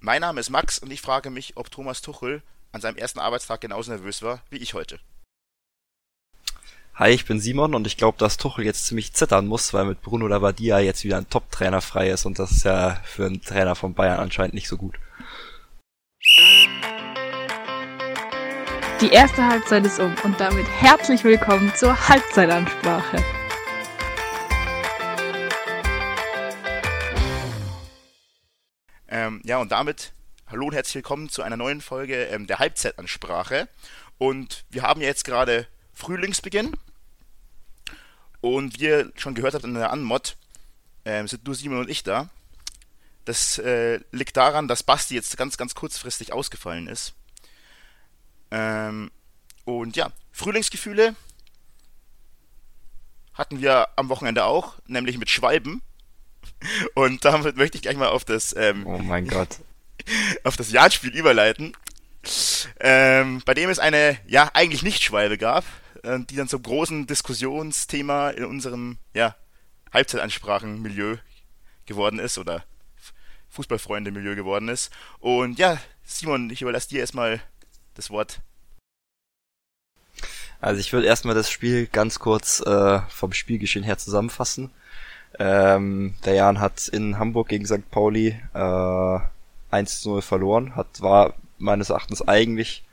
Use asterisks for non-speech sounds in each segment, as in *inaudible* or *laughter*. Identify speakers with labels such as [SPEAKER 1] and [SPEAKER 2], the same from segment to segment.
[SPEAKER 1] Mein Name ist Max und ich frage mich, ob Thomas Tuchel an seinem ersten Arbeitstag genauso nervös war wie ich heute.
[SPEAKER 2] Hi, ich bin Simon und ich glaube, dass Tuchel jetzt ziemlich zittern muss, weil mit Bruno Labbadia jetzt wieder ein Top-Trainer frei ist und das ist ja für einen Trainer von Bayern anscheinend nicht so gut.
[SPEAKER 3] Die erste Halbzeit ist um und damit herzlich willkommen zur Halbzeitansprache.
[SPEAKER 1] Ähm, ja, und damit hallo und herzlich willkommen zu einer neuen Folge ähm, der Halbzeitansprache. Und wir haben jetzt gerade Frühlingsbeginn. Und wie ihr schon gehört habt in der Anmod, ähm, sind nur Simon und ich da. Das äh, liegt daran, dass Basti jetzt ganz, ganz kurzfristig ausgefallen ist. Ähm, und ja, Frühlingsgefühle hatten wir am Wochenende auch, nämlich mit Schwalben. Und damit möchte ich gleich mal auf das, ähm,
[SPEAKER 2] Oh mein Gott. *laughs*
[SPEAKER 1] auf das Jagdspiel überleiten, ähm, bei dem es eine, ja, eigentlich nicht Schwalbe gab, äh, die dann zum großen Diskussionsthema in unserem, ja, Halbzeitansprachenmilieu geworden ist oder Fußballfreunde-Milieu geworden ist. Und ja, Simon, ich überlasse dir erstmal das Wort.
[SPEAKER 2] Also ich würde erstmal das Spiel ganz kurz äh, vom Spielgeschehen her zusammenfassen. Ähm, der Jan hat in Hamburg gegen St. Pauli äh, 1-0 verloren, hat war meines Erachtens eigentlich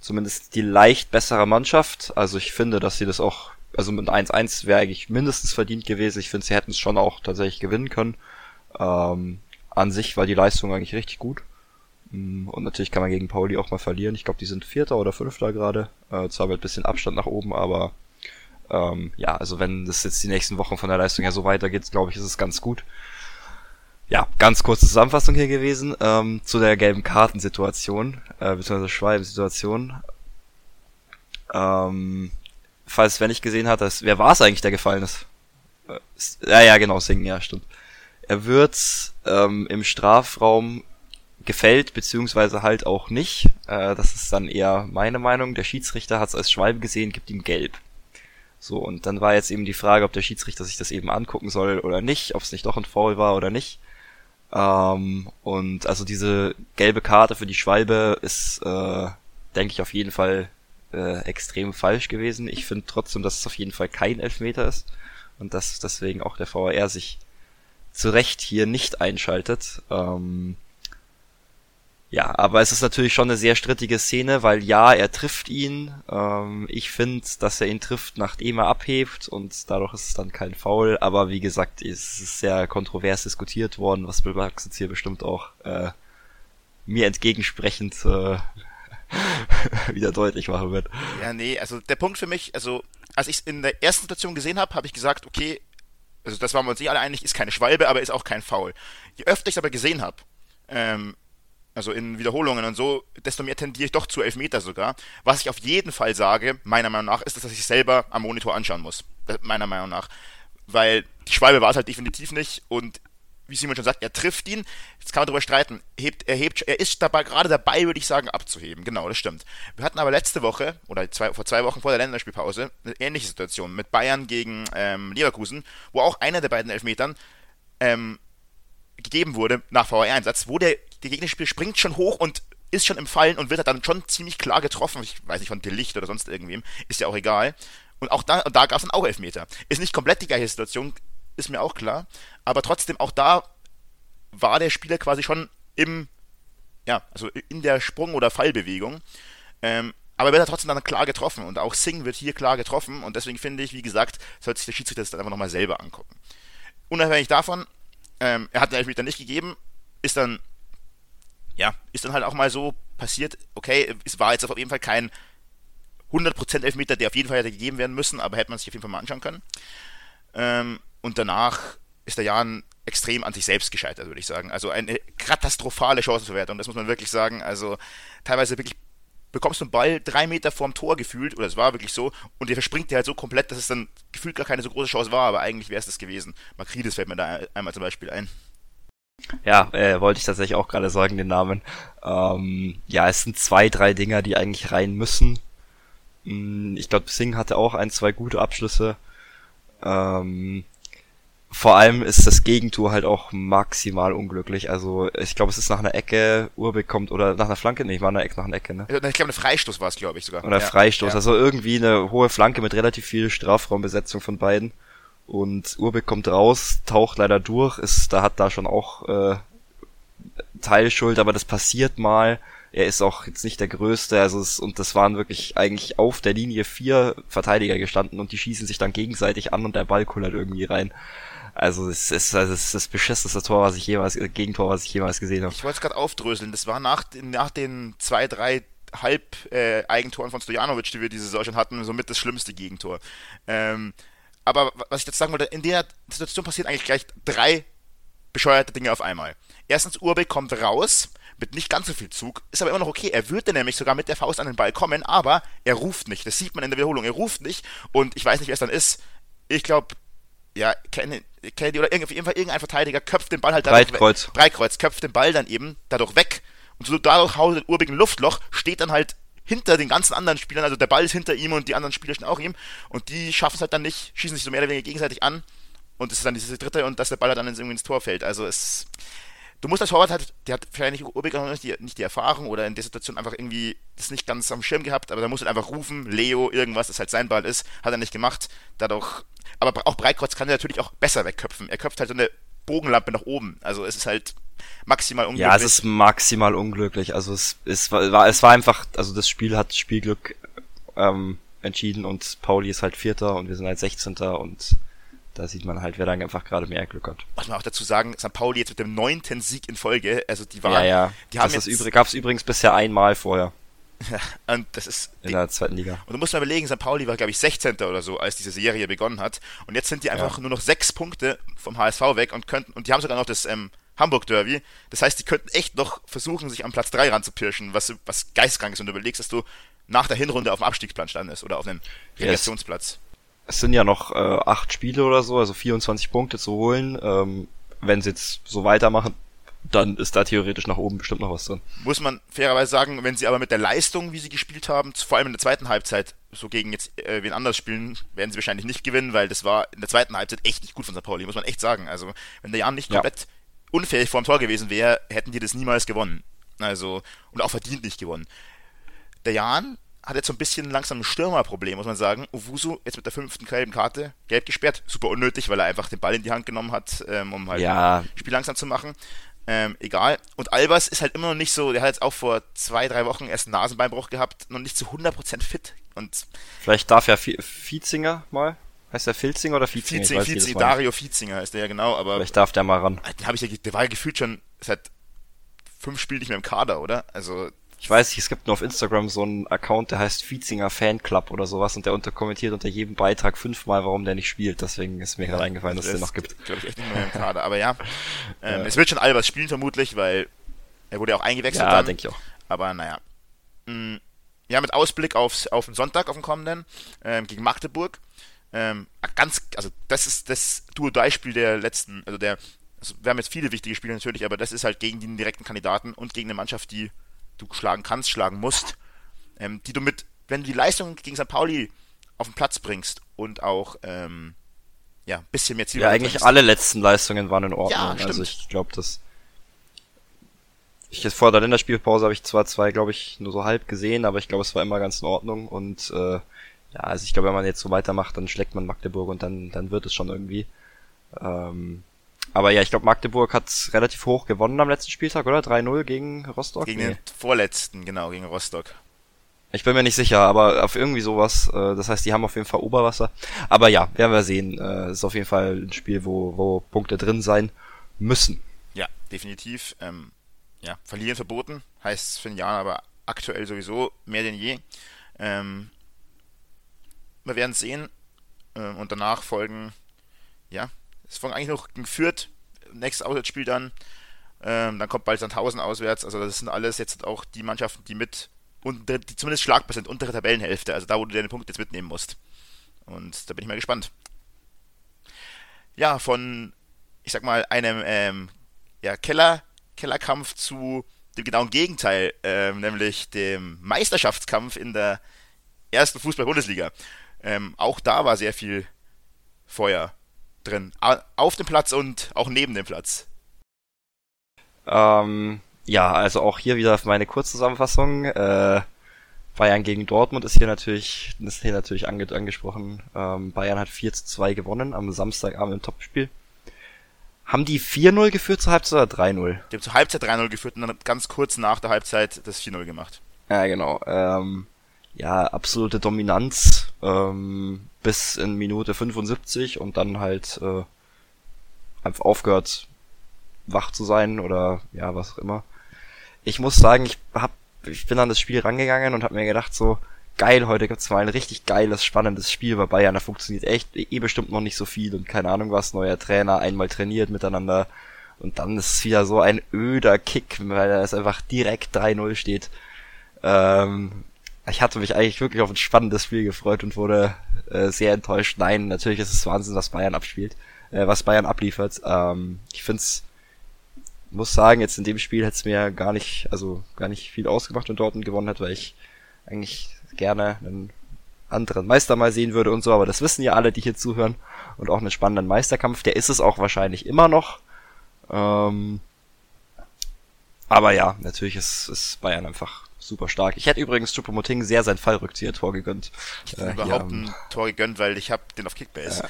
[SPEAKER 2] zumindest die leicht bessere Mannschaft. Also ich finde, dass sie das auch, also mit 1-1 wäre eigentlich mindestens verdient gewesen. Ich finde, sie hätten es schon auch tatsächlich gewinnen können. Ähm, an sich war die Leistung eigentlich richtig gut. Mm, Und natürlich kann man gegen Pauli auch mal verlieren. Ich glaube, die sind Vierter oder Fünfter gerade. Äh, zwar mit bisschen Abstand nach oben, aber ähm, ja, also wenn das jetzt die nächsten Wochen von der Leistung her so weitergeht, glaube ich, ist es ganz gut. Ja, ganz kurze Zusammenfassung hier gewesen ähm, zu der gelben Kartensituation, äh, beziehungsweise Schwalben-Situation. Ähm, falls wer nicht gesehen hat, das, wer war es eigentlich, der gefallen ist? Äh, Ja, ja, genau, Singen, ja, stimmt. Er wird ähm, im Strafraum gefällt, beziehungsweise halt auch nicht. Äh, das ist dann eher meine Meinung. Der Schiedsrichter hat es als Schwalbe gesehen, gibt ihm gelb. So, und dann war jetzt eben die Frage, ob der Schiedsrichter sich das eben angucken soll oder nicht, ob es nicht doch ein Foul war oder nicht. Ähm, und also diese gelbe Karte für die Schwalbe ist, äh, denke ich, auf jeden Fall äh, extrem falsch gewesen. Ich finde trotzdem, dass es auf jeden Fall kein Elfmeter ist und dass deswegen auch der VAR sich zu Recht hier nicht einschaltet. Ähm, ja, aber es ist natürlich schon eine sehr strittige Szene, weil ja, er trifft ihn. Ähm, ich finde, dass er ihn trifft, nachdem er abhebt und dadurch ist es dann kein Foul. Aber wie gesagt, es ist sehr kontrovers diskutiert worden, was Bill Bucks jetzt hier bestimmt auch äh, mir entgegensprechend äh, *laughs* wieder deutlich machen wird.
[SPEAKER 1] Ja, nee, also der Punkt für mich, also als ich es in der ersten Situation gesehen habe, habe ich gesagt, okay, also das waren wir uns eh alle einig, ist keine Schwalbe, aber ist auch kein Foul. Je öfter ich es aber gesehen habe, ähm, also in Wiederholungen und so, desto mehr tendiere ich doch zu Elfmeter sogar. Was ich auf jeden Fall sage, meiner Meinung nach, ist, dass ich selber am Monitor anschauen muss. Meiner Meinung nach. Weil die Schwalbe war es halt definitiv nicht und wie Simon schon sagt, er trifft ihn. Jetzt kann man darüber streiten. Hebt, er, hebt, er ist dabei, gerade dabei, würde ich sagen, abzuheben. Genau, das stimmt. Wir hatten aber letzte Woche, oder zwei, vor zwei Wochen vor der Länderspielpause, eine ähnliche Situation mit Bayern gegen ähm, Leverkusen, wo auch einer der beiden Elfmetern ähm, gegeben wurde nach VR-Einsatz, wo der, der Gegnerspiel springt schon hoch und ist schon im Fallen und wird dann schon ziemlich klar getroffen. Ich weiß nicht, von Delicht oder sonst irgendwem. Ist ja auch egal. Und auch da, da gab es dann auch Elfmeter. Ist nicht komplett die gleiche Situation, ist mir auch klar. Aber trotzdem, auch da war der Spieler quasi schon im, ja, also in der Sprung- oder Fallbewegung. Ähm, aber wird er trotzdem dann klar getroffen. Und auch Singh wird hier klar getroffen. Und deswegen finde ich, wie gesagt, sollte sich der Schiedsrichter das dann einfach nochmal selber angucken. Unabhängig davon, ähm, er hat den Elfmeter nicht gegeben, ist dann, ja, ist dann halt auch mal so passiert, okay, es war jetzt auf jeden Fall kein 100% Elfmeter, der auf jeden Fall hätte gegeben werden müssen, aber hätte man sich auf jeden Fall mal anschauen können. Ähm, und danach ist der Jan extrem an sich selbst gescheitert, würde ich sagen. Also eine katastrophale Chancenverwertung, das muss man wirklich sagen. Also teilweise wirklich bekommst du einen Ball drei Meter vorm Tor gefühlt, oder es war wirklich so, und der verspringt dir halt so komplett, dass es dann gefühlt gar keine so große Chance war, aber eigentlich wäre es das gewesen. Makridis fällt mir da einmal zum Beispiel ein.
[SPEAKER 2] Ja, äh, wollte ich tatsächlich auch gerade sagen, den Namen. Ähm, ja, es sind zwei, drei Dinger, die eigentlich rein müssen. Mm, Ich glaube, Singh hatte auch ein, zwei gute Abschlüsse. Ähm, vor allem ist das Gegentor halt auch maximal unglücklich. Also ich glaube, es ist nach einer Ecke, Urbeck kommt oder nach einer Flanke, nee, war eine Ecke nach einer Ecke, ne?
[SPEAKER 1] Ich glaube, eine Freistoß war es, glaube ich sogar.
[SPEAKER 2] Oder
[SPEAKER 1] ja.
[SPEAKER 2] Freistoß,
[SPEAKER 1] Ja.
[SPEAKER 2] also irgendwie eine hohe Flanke mit relativ viel Strafraumbesetzung von beiden. Und Urbeck kommt raus, taucht leider durch, ist, da hat da schon auch äh, Teilschuld, aber das passiert mal. Er ist auch jetzt nicht der Größte, also es, und das waren wirklich eigentlich auf der Linie vier Verteidiger gestanden und die schießen sich dann gegenseitig an und der Ball kullert irgendwie rein. Also es ist, also es ist das beschissenste Tor, was ich jemals, äh, Gegentor, was ich jemals gesehen habe.
[SPEAKER 1] Ich wollte es gerade aufdröseln. Das war nach, nach den zwei, drei Halb-Eigentoren von Stojanovic, die wir diese Saison schon hatten, somit das schlimmste Gegentor. Ähm, aber was ich jetzt sagen wollte, in der Situation passiert eigentlich gleich drei bescheuerte Dinge auf einmal. Erstens, Urbeck kommt raus mit nicht ganz so viel Zug, ist aber immer noch okay. Er würde nämlich sogar mit der Faust an den Ball kommen, aber er ruft nicht. Das sieht man in der Wiederholung. Er ruft nicht und ich weiß nicht, wer es dann ist. Ich glaube, ja, Kennedy, oder irgendwie, irgendein Verteidiger köpft den Ball halt dadurch
[SPEAKER 2] Breitkreuz.
[SPEAKER 1] Weg. Breitkreuz köpft den Ball dann eben dadurch weg und so dadurch haut Urbeck ein Luftloch, steht dann halt hinter den ganzen anderen Spielern, also der Ball ist hinter ihm und die anderen Spieler stehen auch ihm und die schaffen es halt dann nicht, schießen sich so mehr oder weniger gegenseitig an und es ist dann diese dritte und dass der Ball dann irgendwie ins Tor fällt. Also es du musst als Torwart halt, der hat vielleicht nicht Urbeck noch nicht die, nicht die Erfahrung oder in der Situation einfach irgendwie das nicht ganz am Schirm gehabt, aber da muss halt einfach rufen, Leo, irgendwas, das halt sein Ball ist, hat er nicht gemacht, dadurch, aber auch Breitkreuz kann er natürlich auch besser wegköpfen. Er köpft halt so eine Bogenlampe nach oben, also es ist halt maximal unglücklich.
[SPEAKER 2] Ja, es ist maximal unglücklich. Also es, es war, es war einfach, also das Spiel hat Spielglück ähm, entschieden und Pauli ist halt Vierter und wir sind halt 16. und da sieht man halt, wer dann einfach gerade mehr Glück hat.
[SPEAKER 1] muss man auch dazu sagen, St. Pauli jetzt mit dem neunten Sieg in Folge, also die waren,
[SPEAKER 2] ja, ja.
[SPEAKER 1] die haben
[SPEAKER 2] das
[SPEAKER 1] jetzt,
[SPEAKER 2] übrig, gab's übrigens bisher einmal vorher
[SPEAKER 1] und das ist,
[SPEAKER 2] in der zweiten Liga.
[SPEAKER 1] Und du musst mal überlegen, St. Pauli war, glaube ich, 16. oder so, als diese Serie begonnen hat. Und jetzt sind die einfach nur noch sechs Punkte vom HSV weg und könnten, und die haben sogar noch das ähm, Hamburg-Derby. Das heißt, die könnten echt noch versuchen, sich am Platz 3 ranzupirschen, was, was geistkrank ist, wenn du überlegst, dass du nach der Hinrunde auf dem Abstiegsplan standest oder auf einem Relegationsplatz.
[SPEAKER 2] Es sind ja noch äh, acht Spiele oder so, also 24 Punkte zu holen. Ähm, wenn sie jetzt so weitermachen, dann ist da theoretisch nach oben bestimmt noch was drin.
[SPEAKER 1] Muss man fairerweise sagen, wenn sie aber mit der Leistung, wie sie gespielt haben, vor allem in der zweiten Halbzeit, so gegen jetzt äh, wen anders spielen, werden sie wahrscheinlich nicht gewinnen, weil das war in der zweiten Halbzeit echt nicht gut von St. Pauli, muss man echt sagen. Also, wenn der Jan nicht
[SPEAKER 2] Ja.
[SPEAKER 1] komplett unfähig vorm Tor gewesen wäre, hätten die das niemals gewonnen. Also, und auch verdient nicht gewonnen. Der Jan hat jetzt so ein bisschen langsam ein Stürmerproblem, muss man sagen. Owusu jetzt mit der fünften gelben Karte, gelb gesperrt, super unnötig, weil er einfach den Ball in die Hand genommen hat, ähm, um halt
[SPEAKER 2] Ja.
[SPEAKER 1] Spiel langsam zu machen. Ähm, egal. Und Albers ist halt immer noch nicht so, der hat jetzt auch vor zwei, drei Wochen erst einen Nasenbeinbruch gehabt, noch nicht zu 100% fit. Und
[SPEAKER 2] Vielleicht darf ja Vi- Vietzinger mal. Heißt der Filzinger oder Vietzinger?
[SPEAKER 1] Vietzinger,
[SPEAKER 2] nicht.
[SPEAKER 1] Dario Vietzinger heißt der ja genau, aber
[SPEAKER 2] Vielleicht darf der mal ran.
[SPEAKER 1] den habe ich ja, der war ja gefühlt schon seit fünf Spielen nicht mehr im Kader, oder? Also,
[SPEAKER 2] Ich weiß nicht, es gibt nur auf Instagram so einen Account, der heißt Vietzinger Fanclub oder sowas und der unter kommentiert unter jedem Beitrag fünfmal, warum der nicht spielt. Deswegen ist mir gerade eingefallen, dass es den noch gibt.
[SPEAKER 1] glaube ich, echt nicht mehr im Kader. Aber ja, *laughs* ähm, es wird schon Albers spielen vermutlich, weil er wurde ja auch eingewechselt
[SPEAKER 2] Ja, denke ich auch.
[SPEAKER 1] Aber naja. Mm, Ja, mit Ausblick aufs, auf den Sonntag, auf den kommenden, ähm, gegen Magdeburg. Ähm, ganz, also das ist das Duo-Dei-Spiel der letzten, also der, also wir haben jetzt viele wichtige Spiele natürlich, aber das ist halt gegen den direkten Kandidaten und gegen eine Mannschaft, die du schlagen kannst, schlagen musst, ähm, die du mit, wenn du die Leistung gegen St. Pauli auf den Platz bringst und auch, ähm, ja, ein bisschen mehr Ziel
[SPEAKER 2] Ja, eigentlich alle letzten Leistungen waren in Ordnung.
[SPEAKER 1] Ja,
[SPEAKER 2] also
[SPEAKER 1] stimmt.
[SPEAKER 2] ich glaube, das. Ich jetzt vor der Länderspielpause habe ich zwar zwei, glaube ich, nur so halb gesehen, aber ich glaube, es war immer ganz in Ordnung und äh, ja, also ich glaube, wenn man jetzt so weitermacht, dann schlägt man Magdeburg und dann, dann wird es schon irgendwie. Ähm, aber ja, ich glaube, Magdeburg hat relativ hoch gewonnen am letzten Spieltag, oder? 3-0 gegen Rostock?
[SPEAKER 1] Gegen
[SPEAKER 2] Nee.
[SPEAKER 1] den vorletzten, genau, gegen Rostock.
[SPEAKER 2] Ich bin mir nicht sicher, aber auf irgendwie sowas. Äh, das heißt, die haben auf jeden Fall Oberwasser. Aber ja, werden wir sehen. Äh, ist auf jeden Fall ein Spiel, wo, wo Punkte drin sein müssen.
[SPEAKER 1] Ja, definitiv. Ähm, ja, verlieren verboten, heißt für den Jan aber aktuell sowieso mehr denn je. Ähm, wir werden es sehen. Ähm, und danach folgen, ja, es folgen eigentlich noch gegen Fürth, nächstes Auswärtsspiel dann. Ähm, dann kommt bald Sandhausen auswärts. Also das sind alles jetzt auch die Mannschaften, die mit, unter, die zumindest schlagbar sind, untere Tabellenhälfte. Also da, wo du deine Punkte jetzt mitnehmen musst. Und da bin ich mal gespannt. Ja, von, ich sag mal, einem ähm, ja, Keller, Kellerkampf zu dem genauen Gegenteil, ähm, nämlich dem Meisterschaftskampf in der ersten Fußball-Bundesliga. Ähm, auch da war sehr viel Feuer drin? Auf dem Platz und auch neben dem Platz.
[SPEAKER 2] Ähm, ja, also auch hier wieder meine Kurzzusammenfassung. Äh, Bayern gegen Dortmund ist hier natürlich, ist hier natürlich ange angesprochen. Ähm, Bayern hat 4 zu 2 gewonnen am Samstagabend im Topspiel. Haben die 4-0 geführt zur Halbzeit oder 3-0?
[SPEAKER 1] Die haben zur Halbzeit 3-0 geführt und dann ganz kurz nach der Halbzeit das 4-0 gemacht.
[SPEAKER 2] Ja, genau. Ähm, ja, absolute Dominanz ähm, bis in Minute 75 und dann halt äh, einfach aufgehört, wach zu sein oder ja, was auch immer. Ich muss sagen, ich hab, ich bin an das Spiel rangegangen und habe mir gedacht so, geil, heute gibt's mal ein richtig geiles, spannendes Spiel bei Bayern. Da funktioniert echt eh bestimmt noch nicht so viel und keine Ahnung was, neuer Trainer, einmal trainiert miteinander und dann ist es wieder so ein öder Kick, weil es einfach direkt 3-0 steht. Ähm, ich hatte mich eigentlich wirklich auf ein spannendes Spiel gefreut und wurde äh, sehr enttäuscht. Nein, natürlich ist es Wahnsinn, was Bayern abspielt, äh, was Bayern abliefert. Ähm, ich find's, muss sagen, jetzt in dem Spiel hätte es mir gar nicht, also gar nicht viel ausgemacht, wenn Dortmund gewonnen hat, weil ich eigentlich gerne einen anderen Meister mal sehen würde und so, aber das wissen ja alle, die hier zuhören. Und auch einen spannenden Meisterkampf, der ist es auch wahrscheinlich immer noch. Ähm, aber ja, natürlich ist, ist Bayern einfach super stark. Ich hätte übrigens Choupo-Moting sehr sein Fallrückzieher-Tor gegönnt.
[SPEAKER 1] Ich hätte überhaupt ein Tor gegönnt, weil ich habe den auf Kickbase.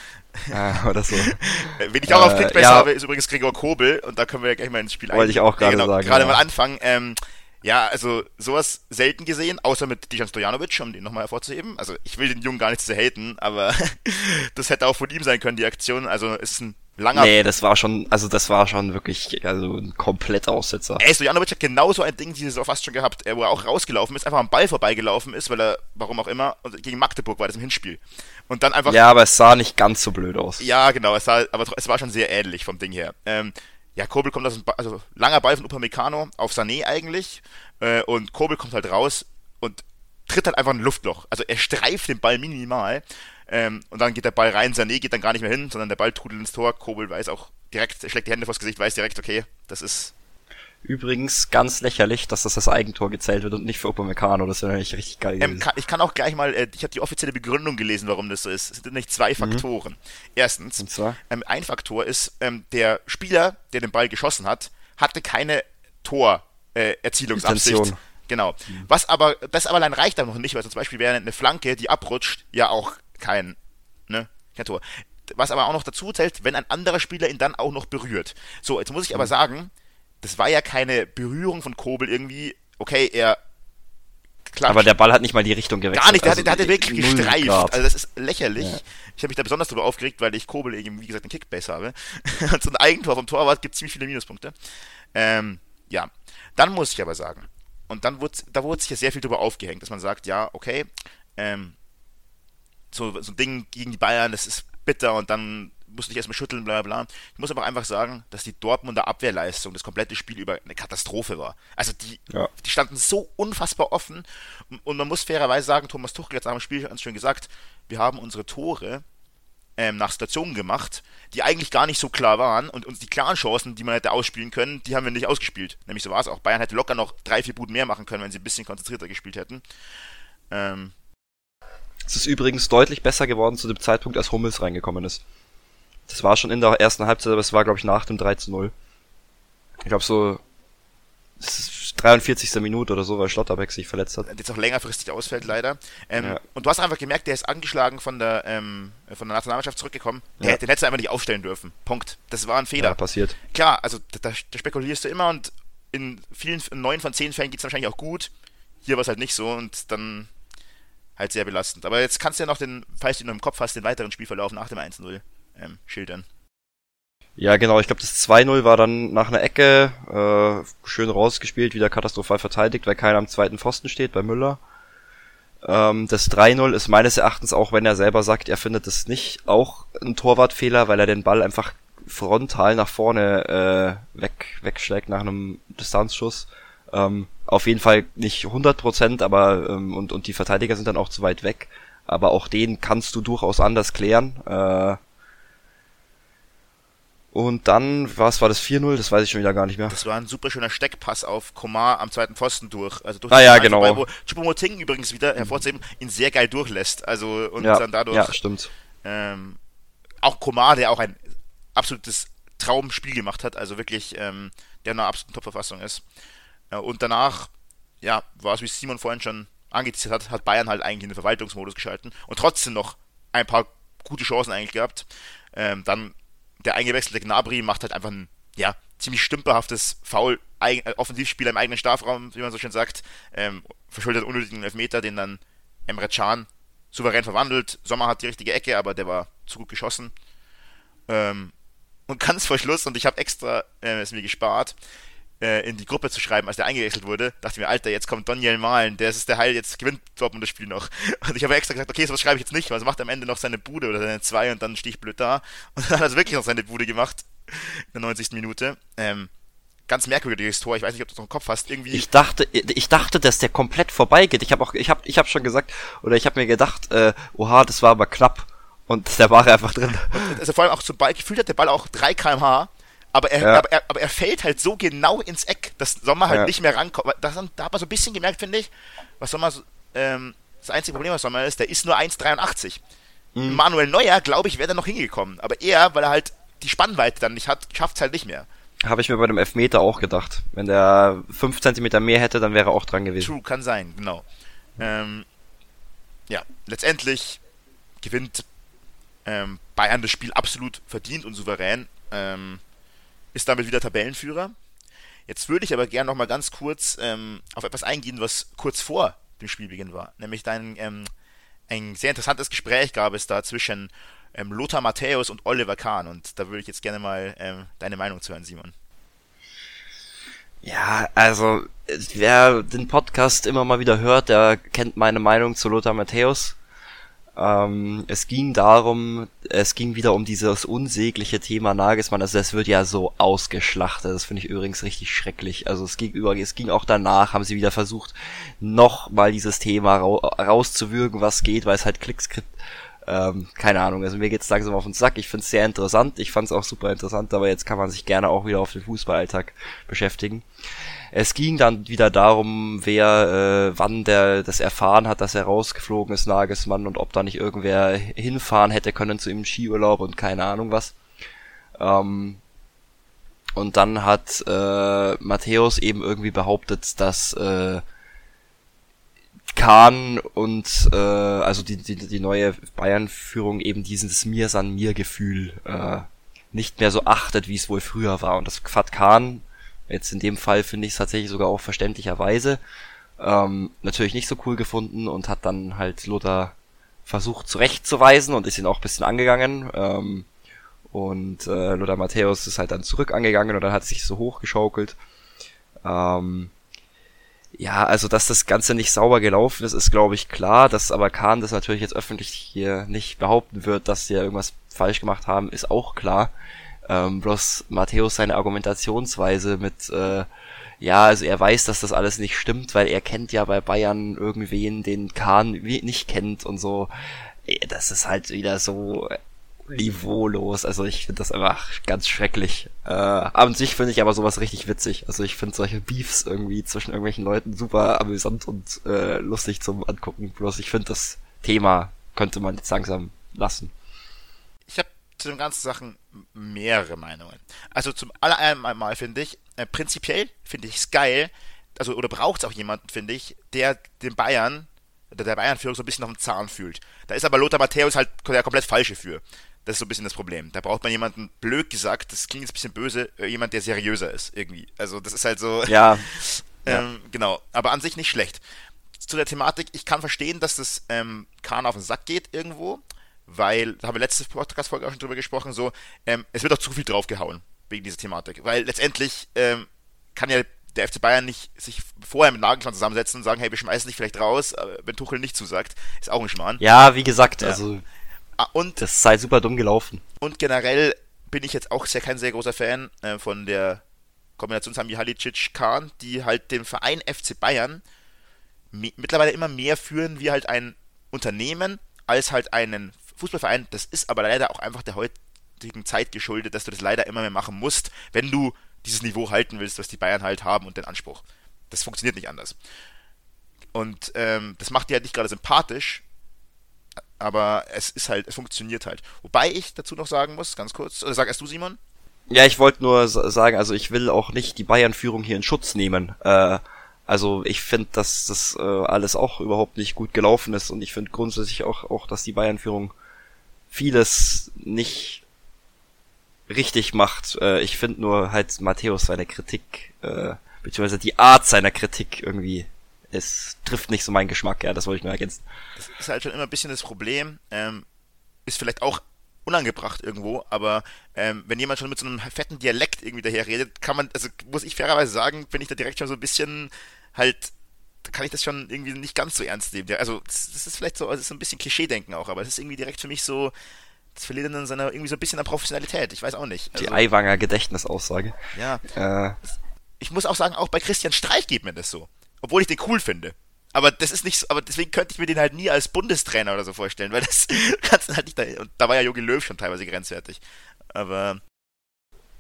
[SPEAKER 2] Äh, oder so.
[SPEAKER 1] Äh, *laughs* Wen ich auch
[SPEAKER 2] Äh,
[SPEAKER 1] auf Kickbase
[SPEAKER 2] ja.
[SPEAKER 1] habe, ist übrigens Gregor Kobel und da können wir ja gleich mal ins Spiel
[SPEAKER 2] Wollte ich auch gerade sagen,
[SPEAKER 1] Gerade
[SPEAKER 2] ja.
[SPEAKER 1] mal anfangen. Ähm, ja, also sowas selten gesehen, außer mit Dijan Stojanovic, um den nochmal hervorzuheben. Also ich will den Jungen gar nicht zu haten, aber *laughs* das hätte auch von ihm sein können, die Aktion. Also es ist ein langer
[SPEAKER 2] Nee, das war schon, also das war schon wirklich, also ein kompletter Aussetzer.
[SPEAKER 1] Ey, Stojanovic hat genauso ein Ding diese Saison fast schon gehabt, äh, wo er auch rausgelaufen ist, einfach am Ball vorbeigelaufen ist, weil er, warum auch immer, gegen Magdeburg war das im Hinspiel. Und dann einfach,
[SPEAKER 2] Ja, aber es sah nicht ganz so blöd aus.
[SPEAKER 1] ja genau, es war, aber es war schon sehr ähnlich vom Ding her. Ähm, ja, Kobel kommt aus dem, Ba- also langer Ball von Upamecano auf Sané eigentlich, äh, und Kobel kommt halt raus und tritt halt einfach ein Luftloch. Also er streift den Ball minimal, ähm, und dann geht der Ball rein, Sané geht dann gar nicht mehr hin, sondern der Ball trudelt ins Tor, Kobel weiß auch direkt, er schlägt die Hände vors Gesicht, weiß direkt, okay, das ist
[SPEAKER 2] Übrigens ganz lächerlich, dass das das Eigentor gezählt wird und nicht für Upamecano. Das wäre nämlich richtig geil
[SPEAKER 1] Ähm, kann, ich kann auch gleich mal, äh, ich habe die offizielle Begründung gelesen, warum das so ist. Es sind nicht zwei Faktoren. Erstens,
[SPEAKER 2] Mhm. Zwar?
[SPEAKER 1] ähm, ein Faktor ist, ähm, der Spieler, der den Ball geschossen hat, hatte keine Tor äh, Erzielungsabsicht.
[SPEAKER 2] Intention.
[SPEAKER 1] Genau. Was aber, das aber allein reicht dann noch nicht, weil zum Beispiel wäre eine Flanke, die abrutscht, ja auch kein, ne, kein Tor. Was aber auch noch dazu zählt, wenn ein anderer Spieler ihn dann auch noch berührt. So, jetzt muss ich aber
[SPEAKER 2] Mhm.
[SPEAKER 1] sagen, das war ja keine Berührung von Kobel irgendwie, okay, er klatscht
[SPEAKER 2] Aber der Ball hat nicht mal die Richtung gewechselt.
[SPEAKER 1] Gar nicht, der,
[SPEAKER 2] Also
[SPEAKER 1] hatte, der hatte wirklich gestreift.
[SPEAKER 2] Grad.
[SPEAKER 1] Also das ist lächerlich.
[SPEAKER 2] Ja.
[SPEAKER 1] Ich habe mich da besonders drüber aufgeregt, weil ich Kobel eben, wie gesagt, einen Kickbase habe. *laughs* Und so ein Eigentor vom Torwart gibt ziemlich viele Minuspunkte. Ähm, ja, dann muss ich aber sagen, und dann wurde, da wurde sich ja sehr viel drüber aufgehängt, dass man sagt, ja, okay, ähm, so, so ein Ding gegen die Bayern, das ist bitter und dann musste ich erstmal schütteln, bla bla. bla. Ich muss aber einfach sagen, dass die Dortmunder Abwehrleistung das komplette Spiel über eine Katastrophe war. Also die,
[SPEAKER 2] Ja.
[SPEAKER 1] die standen so unfassbar offen und, man muss fairerweise sagen, Thomas Tuchel hat nach dem Spiel ganz schön gesagt, wir haben unsere Tore ähm, nach Situationen gemacht, die eigentlich gar nicht so klar waren und uns die klaren Chancen, die man hätte ausspielen können, die haben wir nicht ausgespielt. Nämlich so war es auch. Bayern hätte locker noch drei, vier Buden mehr machen können, wenn sie ein bisschen konzentrierter gespielt hätten. Ähm,
[SPEAKER 2] Es ist übrigens deutlich besser geworden zu dem Zeitpunkt, als Hummels reingekommen ist. Das war schon in der ersten Halbzeit, aber es war, glaube ich, nach dem 3 zu 0. Ich glaube so es ist 43. Minute oder so, weil Schlotterbeck sich verletzt hat.
[SPEAKER 1] der jetzt auch längerfristig ausfällt, leider. Ähm,
[SPEAKER 2] Ja.
[SPEAKER 1] Und du hast einfach gemerkt, der ist angeschlagen von der, ähm, von der Nationalmannschaft zurückgekommen. Der,
[SPEAKER 2] Ja.
[SPEAKER 1] Den hättest du einfach nicht aufstellen dürfen. Punkt. Das war ein Fehler.
[SPEAKER 2] Ja, passiert.
[SPEAKER 1] Klar, also da, da spekulierst du immer und in vielen, neun von zehn Fällen geht es wahrscheinlich auch gut. Hier war es halt nicht so und dann halt sehr belastend. Aber jetzt kannst du ja noch den, falls du noch im Kopf hast, den weiteren Spielverlauf nach dem 1-0 ähm, schildern.
[SPEAKER 2] Ja, genau, ich glaube, das 2-0 war dann nach einer Ecke, äh, schön rausgespielt, wieder katastrophal verteidigt, weil keiner am zweiten Pfosten steht, bei Müller. Ähm, das 3-0 ist meines Erachtens, auch wenn er selber sagt, er findet es nicht, auch ein Torwartfehler, weil er den Ball einfach frontal nach vorne äh, weg, wegschlägt nach einem Distanzschuss. Ähm, auf jeden Fall nicht 100%, aber ähm, und, und die Verteidiger sind dann auch zu weit weg. Aber auch den kannst du durchaus anders klären. Äh, und dann, was war das 4-0? Das weiß ich schon wieder gar nicht mehr.
[SPEAKER 1] Das war ein super schöner Steckpass auf Komar am zweiten Pfosten durch. Also durch
[SPEAKER 2] Ah ja, genau.
[SPEAKER 1] Vorbei, wo Choupo-Moting übrigens wieder hervorzuheben, ihn sehr geil durchlässt. Also und
[SPEAKER 2] ja,
[SPEAKER 1] dann dadurch
[SPEAKER 2] ja, stimmt.
[SPEAKER 1] ähm, auch Komar, der auch ein absolutes Traumspiel gemacht hat, also wirklich, ähm, der in einer absoluten Top-Verfassung ist. Und danach, ja, war es, wie Simon vorhin schon angeteasert hat, hat Bayern halt eigentlich in den Verwaltungsmodus geschalten und trotzdem noch ein paar gute Chancen eigentlich gehabt. Ähm, dann der eingewechselte Gnabry macht halt einfach ein, ja, ziemlich stümperhaftes Foul, äh, Offensivspiel im eigenen Strafraum, wie man so schön sagt, ähm, verschuldet unnötigen Elfmeter, den dann Emre Can souverän verwandelt. Sommer hat die richtige Ecke, aber der war zu gut geschossen. Ähm, und *laughs* ganz vor Schluss, und ich habe extra äh, es mir gespart, in die Gruppe zu schreiben, als der eingewechselt wurde, dachte ich mir, Alter, jetzt kommt Daniel Malen, der ist der Heil, jetzt gewinnt Dortmund das Spiel noch. *laughs* Und ich habe extra gesagt, okay, sowas schreibe ich jetzt nicht, weil es macht am Ende noch seine Bude oder seine zwei und dann stehe ich blöd da. *laughs* Und dann hat er wirklich noch seine Bude gemacht in der 90. Minute. Ähm, ganz merkwürdiges Tor. Ich weiß nicht, ob du das noch im Kopf hast. Irgendwie.
[SPEAKER 2] Ich dachte, ich dachte, dass der komplett vorbeigeht. Ich habe auch, ich habe, ich habe schon gesagt, oder ich habe mir gedacht, äh, oha, das war aber knapp. Und *laughs* der war einfach drin.
[SPEAKER 1] Und also vor allem auch zum Ball, gefühlt hat der Ball auch 3 kmh, aber er, ja. aber, er, aber er fällt halt so genau ins Eck, dass Sommer halt ja. nicht mehr rankommt. Das, da hat man so ein bisschen gemerkt, finde ich, was Sommer, ähm, das einzige Problem, was Sommer ist, der ist nur 1,83. Mhm. Manuel Neuer, glaube ich, wäre da noch hingekommen. Aber er, weil er halt die Spannweite dann nicht hat, schafft es halt nicht mehr.
[SPEAKER 2] Habe ich mir bei dem Elfmeter auch gedacht. Wenn der 5 cm mehr hätte, dann wäre er auch dran gewesen.
[SPEAKER 1] True, kann sein, genau. Ähm, ja, letztendlich gewinnt ähm, Bayern das Spiel absolut verdient und souverän. Ähm, ist damit wieder Tabellenführer. Jetzt würde ich aber gerne noch mal ganz kurz ähm, auf etwas eingehen, was kurz vor dem Spielbeginn war. Nämlich dein, ähm, ein sehr interessantes Gespräch gab es da zwischen ähm, Lothar Matthäus und Oliver Kahn. Und da würde ich jetzt gerne mal ähm, deine Meinung zu hören, Simon.
[SPEAKER 2] Ja, also wer den Podcast immer mal wieder hört, der kennt meine Meinung zu Lothar Matthäus. Ähm, es ging darum, es ging wieder um dieses unsägliche Thema Nagelsmann. Also das wird ja so ausgeschlachtet. Das finde ich übrigens richtig schrecklich. Also es ging über, es ging auch danach, haben sie wieder versucht, noch mal dieses Thema rauszuwürgen, was geht, weil es halt Klicks gibt. Ähm, keine Ahnung, also mir geht's langsam auf den Sack. Ich finde es sehr interessant. Ich fand es auch super interessant, aber jetzt kann man sich gerne auch wieder auf den Fußballalltag beschäftigen. Es ging dann wieder darum, wer äh, wann der das erfahren hat, dass er rausgeflogen ist, Nagelsmann, und ob da nicht irgendwer hinfahren hätte können zu ihm Skiurlaub und keine Ahnung was. Ähm, und dann hat äh, Matthäus eben irgendwie behauptet, dass äh, Kahn und äh, also die, die, die neue Bayern-Führung eben dieses Mir san mir Gefühl äh, nicht mehr so achtet, wie es wohl früher war. Und das hat Kahn Jetzt in dem Fall finde ich es tatsächlich sogar auch verständlicherweise ähm, natürlich nicht so cool gefunden und hat dann halt Lothar versucht zurechtzuweisen und ist ihn auch ein bisschen angegangen. Ähm, und äh, Lothar Matthäus ist halt dann zurück angegangen und dann hat sich so hochgeschaukelt. Ähm, ja, also dass das Ganze nicht sauber gelaufen ist, ist glaube ich klar. Dass aber Kahn das natürlich jetzt öffentlich hier nicht behaupten wird, dass sie ja irgendwas falsch gemacht haben, ist auch klar. Ähm, bloß Matthäus seine Argumentationsweise mit, äh, ja, also er weiß, dass das alles nicht stimmt, weil er kennt ja bei Bayern irgendwen, den Kahn nicht kennt und so. Das ist halt wieder so niveaulos. Also ich finde das einfach ganz schrecklich. Äh, an sich finde ich aber sowas richtig witzig. Also ich finde solche Beefs irgendwie zwischen irgendwelchen Leuten super amüsant und äh, lustig zum Angucken. Bloß ich finde das Thema könnte man jetzt langsam lassen.
[SPEAKER 1] Zu den ganzen Sachen mehrere Meinungen. Also zum allerersten Mal finde ich, äh, prinzipiell finde ich es geil, also oder braucht es auch jemanden, finde ich, der den Bayern, oder der Bayern-Führung so ein bisschen auf den Zahn fühlt. Da ist aber Lothar Matthäus halt der komplett falsche für. Das ist so ein bisschen das Problem. Da braucht man jemanden, blöd gesagt, das klingt jetzt ein bisschen böse, äh, jemand, der seriöser ist, irgendwie. Also das ist halt so.
[SPEAKER 2] Ja. *laughs*
[SPEAKER 1] ähm, ja. Genau. Aber an sich nicht schlecht. Zu der Thematik, ich kann verstehen, dass das ähm, Kahn auf den Sack geht irgendwo weil, da haben wir letzte Podcast-Folge auch schon drüber gesprochen, so, ähm, es wird auch zu viel draufgehauen wegen dieser Thematik. Weil letztendlich ähm, kann ja der FC Bayern nicht sich vorher mit Nagelsmann zusammensetzen und sagen, hey, wir schmeißen dich vielleicht raus, wenn Tuchel nicht zusagt. Ist auch ein Schmarrn.
[SPEAKER 2] Ja, wie gesagt, ja. also ah, und, das sei super dumm gelaufen.
[SPEAKER 1] Und generell bin ich jetzt auch sehr kein sehr großer Fan äh, von der Kombination Sami Halicic Kahn, die halt den Verein FC Bayern mittlerweile immer mehr führen wie halt ein Unternehmen als halt einen Fußballverein, das ist aber leider auch einfach der heutigen Zeit geschuldet, dass du das leider immer mehr machen musst, wenn du dieses Niveau halten willst, was die Bayern halt haben und den Anspruch. Das funktioniert nicht anders. Und ähm, das macht die halt nicht gerade sympathisch. aber es ist halt, es funktioniert halt. Wobei ich dazu noch sagen muss, ganz kurz, oder sag erst du, Simon?
[SPEAKER 2] Ja, ich wollte nur sagen, also ich will auch nicht die Bayern-Führung hier in Schutz nehmen. Äh, also ich finde, dass das äh, alles auch überhaupt nicht gut gelaufen ist und ich finde grundsätzlich auch, auch, dass die Bayern-Führung vieles nicht richtig macht. Äh, ich finde nur halt Matthäus seine Kritik, äh, beziehungsweise die Art seiner Kritik irgendwie, es trifft nicht so meinen Geschmack, ja, das wollte ich nur ergänzen.
[SPEAKER 1] Das ist halt schon immer ein bisschen das Problem, ähm, ist vielleicht auch unangebracht irgendwo, aber ähm, wenn jemand schon mit so einem fetten Dialekt irgendwie daher redet, kann man, also muss ich fairerweise sagen, bin ich da direkt schon so ein bisschen halt, kann ich das schon irgendwie nicht ganz so ernst nehmen. Also das, ist vielleicht so, also ist so ein bisschen Klischee-Denken auch, aber es ist irgendwie direkt für mich so, das verliert dann seine irgendwie so ein bisschen an Professionalität. Ich weiß auch nicht.
[SPEAKER 2] Also, die Eiwanger Gedächtnisaussage.
[SPEAKER 1] Ja. Äh. Ich muss auch sagen, auch bei Christian Streich geht mir das so. Obwohl ich den cool finde. Aber das ist nicht so, aber deswegen könnte ich mir den halt nie als Bundestrainer oder so vorstellen, weil das *laughs* kannst du halt nicht da, und da war ja Jogi Löw schon teilweise grenzwertig. Aber.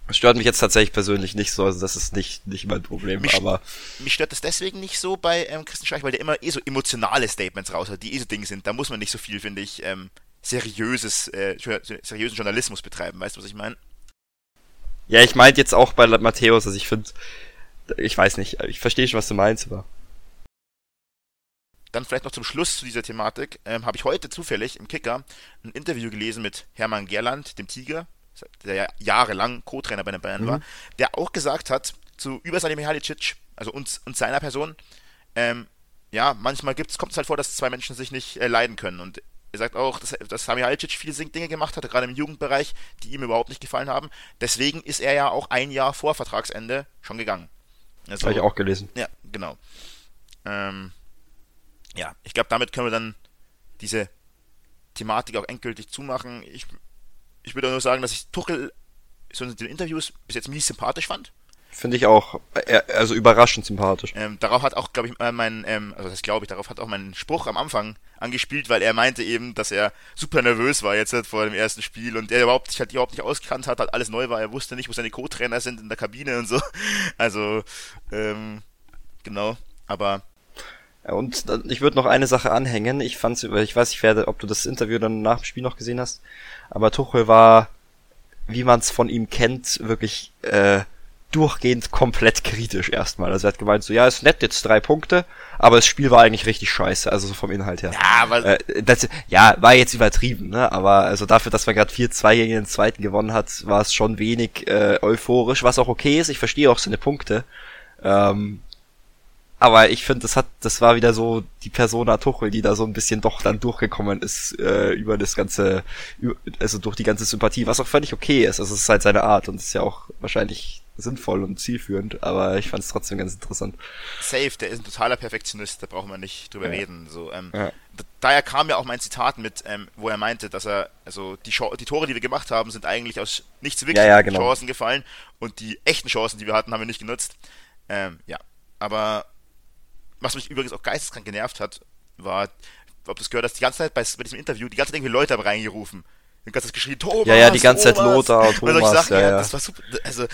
[SPEAKER 2] Es stört mich jetzt tatsächlich persönlich nicht so, also das ist nicht, nicht mein Problem,
[SPEAKER 1] mich,
[SPEAKER 2] aber.
[SPEAKER 1] Mich stört das deswegen nicht so bei ähm, Christian Streich, weil der immer eh so emotionale Statements raus hat, die eh so Dinge sind. Da muss man nicht so viel, finde ich, ähm, seriöses, äh, seriösen Journalismus betreiben, weißt du, was ich meine?
[SPEAKER 2] Ja, ich meinte jetzt auch bei Matthäus, also ich finde, ich weiß nicht, ich verstehe schon, was du meinst, aber.
[SPEAKER 1] Dann vielleicht noch zum Schluss zu dieser Thematik, ähm, habe ich heute zufällig im Kicker ein Interview gelesen mit Hermann Gerland, dem Tiger, der ja jahrelang Co-Trainer bei den Bayern mhm. war, der auch gesagt hat, zu über Salim Mihalicic, also uns und seiner Person, ähm, ja, manchmal gibt's, kommt es halt vor, dass zwei Menschen sich nicht äh, leiden können. Und er sagt auch, dass, dass Sami Halcic viele Dinge gemacht hat, gerade im Jugendbereich, die ihm überhaupt nicht gefallen haben. Deswegen ist er ja auch ein Jahr vor Vertragsende schon gegangen.
[SPEAKER 2] Also, Habe ich auch gelesen.
[SPEAKER 1] Ja, genau. Ähm, ja, ich glaube, damit können wir dann diese Thematik auch endgültig zumachen. Ich, ich würde nur sagen, dass ich Tuchel so in den Interviews bis jetzt mies sympathisch fand.
[SPEAKER 2] Finde ich auch, äh, also überraschend sympathisch.
[SPEAKER 1] Ähm, darauf hat auch, glaube ich, äh, mein, ähm, also das glaube ich, darauf hat auch mein Spruch am Anfang angespielt, weil er meinte eben, dass er super nervös war jetzt vor dem ersten Spiel und er überhaupt sich halt überhaupt nicht ausgekannt hat, hat alles neu war, er wusste nicht, wo seine Co-Trainer sind in der Kabine und so. *laughs* Also, ähm, genau, aber
[SPEAKER 2] und ich würde noch eine Sache anhängen. Ich fand's über, ich weiß nicht, wer, ob du das Interview dann nach dem Spiel noch gesehen hast, aber Tuchel war, wie man es von ihm kennt, wirklich äh, durchgehend komplett kritisch erstmal. Also er hat gemeint, so ja, ist nett, jetzt drei Punkte, aber das Spiel war eigentlich richtig scheiße, also so vom Inhalt her.
[SPEAKER 1] Ja, aber
[SPEAKER 2] äh, das, ja, war jetzt übertrieben, ne? Aber also dafür, dass man gerade 4-2 gegen den zweiten gewonnen hat, war es schon wenig äh, euphorisch, was auch okay ist. Ich verstehe auch seine Punkte. Ähm, aber ich finde, das hat, das war wieder so die Persona Tuchel, die da so ein bisschen doch dann durchgekommen ist äh, über das ganze, also durch die ganze Sympathie, was auch völlig okay ist. Also es ist halt seine Art und ist ja auch wahrscheinlich sinnvoll und zielführend, aber ich fand es trotzdem ganz interessant.
[SPEAKER 1] Safe, der ist ein totaler Perfektionist, da brauchen wir nicht drüber ja. reden. So, ähm, ja. Daher kam ja auch mein Zitat mit, ähm, wo er meinte, dass er, also die, die, Tore, die wir gemacht haben, sind eigentlich aus nichts wirklich
[SPEAKER 2] ja, genau.
[SPEAKER 1] Chancen gefallen und die echten Chancen, die wir hatten, haben wir nicht genutzt. Ähm, ja, aber was mich übrigens auch geisteskrank genervt hat, war, ob du es gehört hast, die ganze Zeit bei, bei diesem Interview, die ganze Zeit irgendwie Leute haben reingerufen. Die ganze Zeit geschrien, Thomas,
[SPEAKER 2] Ja, ja, die ganze Thomas. Zeit Lothar,
[SPEAKER 1] Thomas, Sachen, ja, ja. Das war super, also,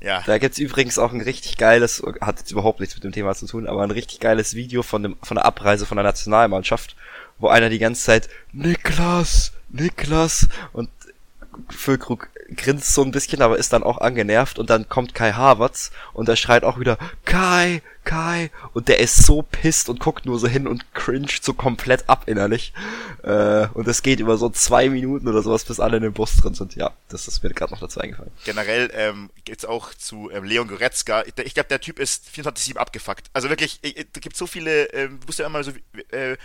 [SPEAKER 1] ja.
[SPEAKER 2] Da gibt's übrigens auch ein richtig geiles, hat jetzt überhaupt nichts mit dem Thema zu tun, aber ein richtig geiles Video von dem, von der Abreise von der Nationalmannschaft, wo einer die ganze Zeit, Niklas, Niklas, und Füllkrug grinst so ein bisschen, aber ist dann auch angenervt und dann kommt Kai Havertz und er schreit auch wieder Kai, Kai und der ist so pisst und guckt nur so hin und cringet so komplett ab innerlich äh, und es geht über so zwei Minuten oder sowas, bis alle in den Bus drin sind. Ja, das ist mir gerade noch dazu eingefallen.
[SPEAKER 1] Generell ähm, geht's auch zu ähm, Leon Goretzka. Ich, ich glaube, der Typ ist 24/7 abgefuckt. Also wirklich, da gibt so viele, ähm, du musst ja immer so äh,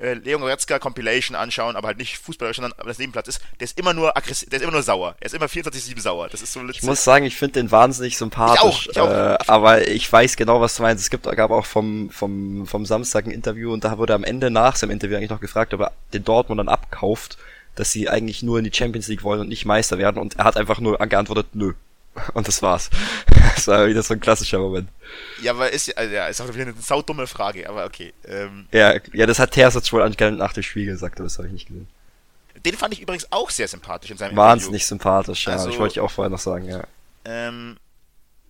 [SPEAKER 1] äh, Leon Goretzka Compilation anschauen, aber halt nicht fußballerisch, sondern das Nebenplatz ist, der ist immer nur aggressiv, der ist immer nur sauer. Er ist immer 24-7 sauer. Das ist so
[SPEAKER 2] Ich muss sagen, ich finde den wahnsinnig sympathisch. Ich auch, ich auch. Äh, aber ich weiß genau, was du meinst. Es gibt, gab auch vom, vom, vom Samstag ein Interview und da wurde am Ende nach seinem Interview eigentlich noch gefragt, ob er den Dortmund dann abkauft, dass sie eigentlich nur in die Champions League wollen und nicht Meister werden und er hat einfach nur geantwortet, nö. Und das war's. Das war wieder so ein klassischer Moment.
[SPEAKER 1] Ja, aber ist ja, ja ist auch wieder eine saudumme Frage, aber okay. Ähm,
[SPEAKER 2] ja, ja, das hat Terzic wohl nach dem Spiel gesagt, aber das habe ich nicht gesehen.
[SPEAKER 1] Den fand ich übrigens auch sehr sympathisch in seinem
[SPEAKER 2] Wahnsinnig Interview. sympathisch, ja. Also, ich wollte ich auch vorher noch sagen, ja.
[SPEAKER 1] Ähm,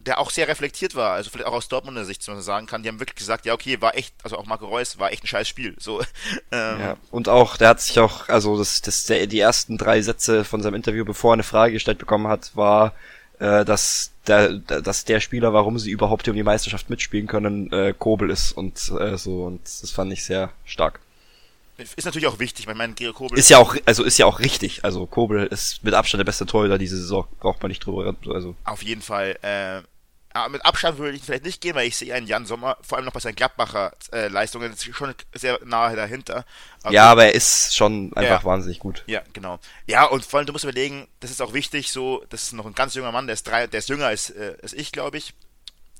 [SPEAKER 1] der auch sehr reflektiert war, also vielleicht auch aus Dortmunder Sicht, was man sagen kann, die haben wirklich gesagt, ja okay, war echt, also auch Marco Reus, war echt ein scheiß Spiel, so. *laughs*
[SPEAKER 2] Ähm. Ja, und auch, der hat sich auch, also das, das, der, die ersten drei Sätze von seinem Interview, bevor er eine Frage gestellt bekommen hat, war, äh, dass der, dass der Spieler, warum sie überhaupt um die Meisterschaft mitspielen können, äh, Kobel ist und äh, so, und das fand ich sehr stark.
[SPEAKER 1] Ist natürlich auch wichtig, ich meine, Gero
[SPEAKER 2] Kobel. Ist ja auch, also ist ja auch richtig. Also Kobel ist mit Abstand der beste Torhüter diese Saison. Braucht man nicht drüber reden. Also.
[SPEAKER 1] Auf jeden Fall. Äh, mit Abstand würde ich vielleicht nicht gehen, weil ich sehe einen Jan Sommer, vor allem noch bei seinen Gladbacher äh, Leistungen, schon sehr nahe dahinter.
[SPEAKER 2] Aber ja, aber er ist schon einfach ja, wahnsinnig gut.
[SPEAKER 1] Ja, genau. Ja, und vor allem, du musst überlegen, das ist auch wichtig, so, das ist noch ein ganz junger Mann, der ist drei, der ist jünger als, äh, als ich, glaube ich.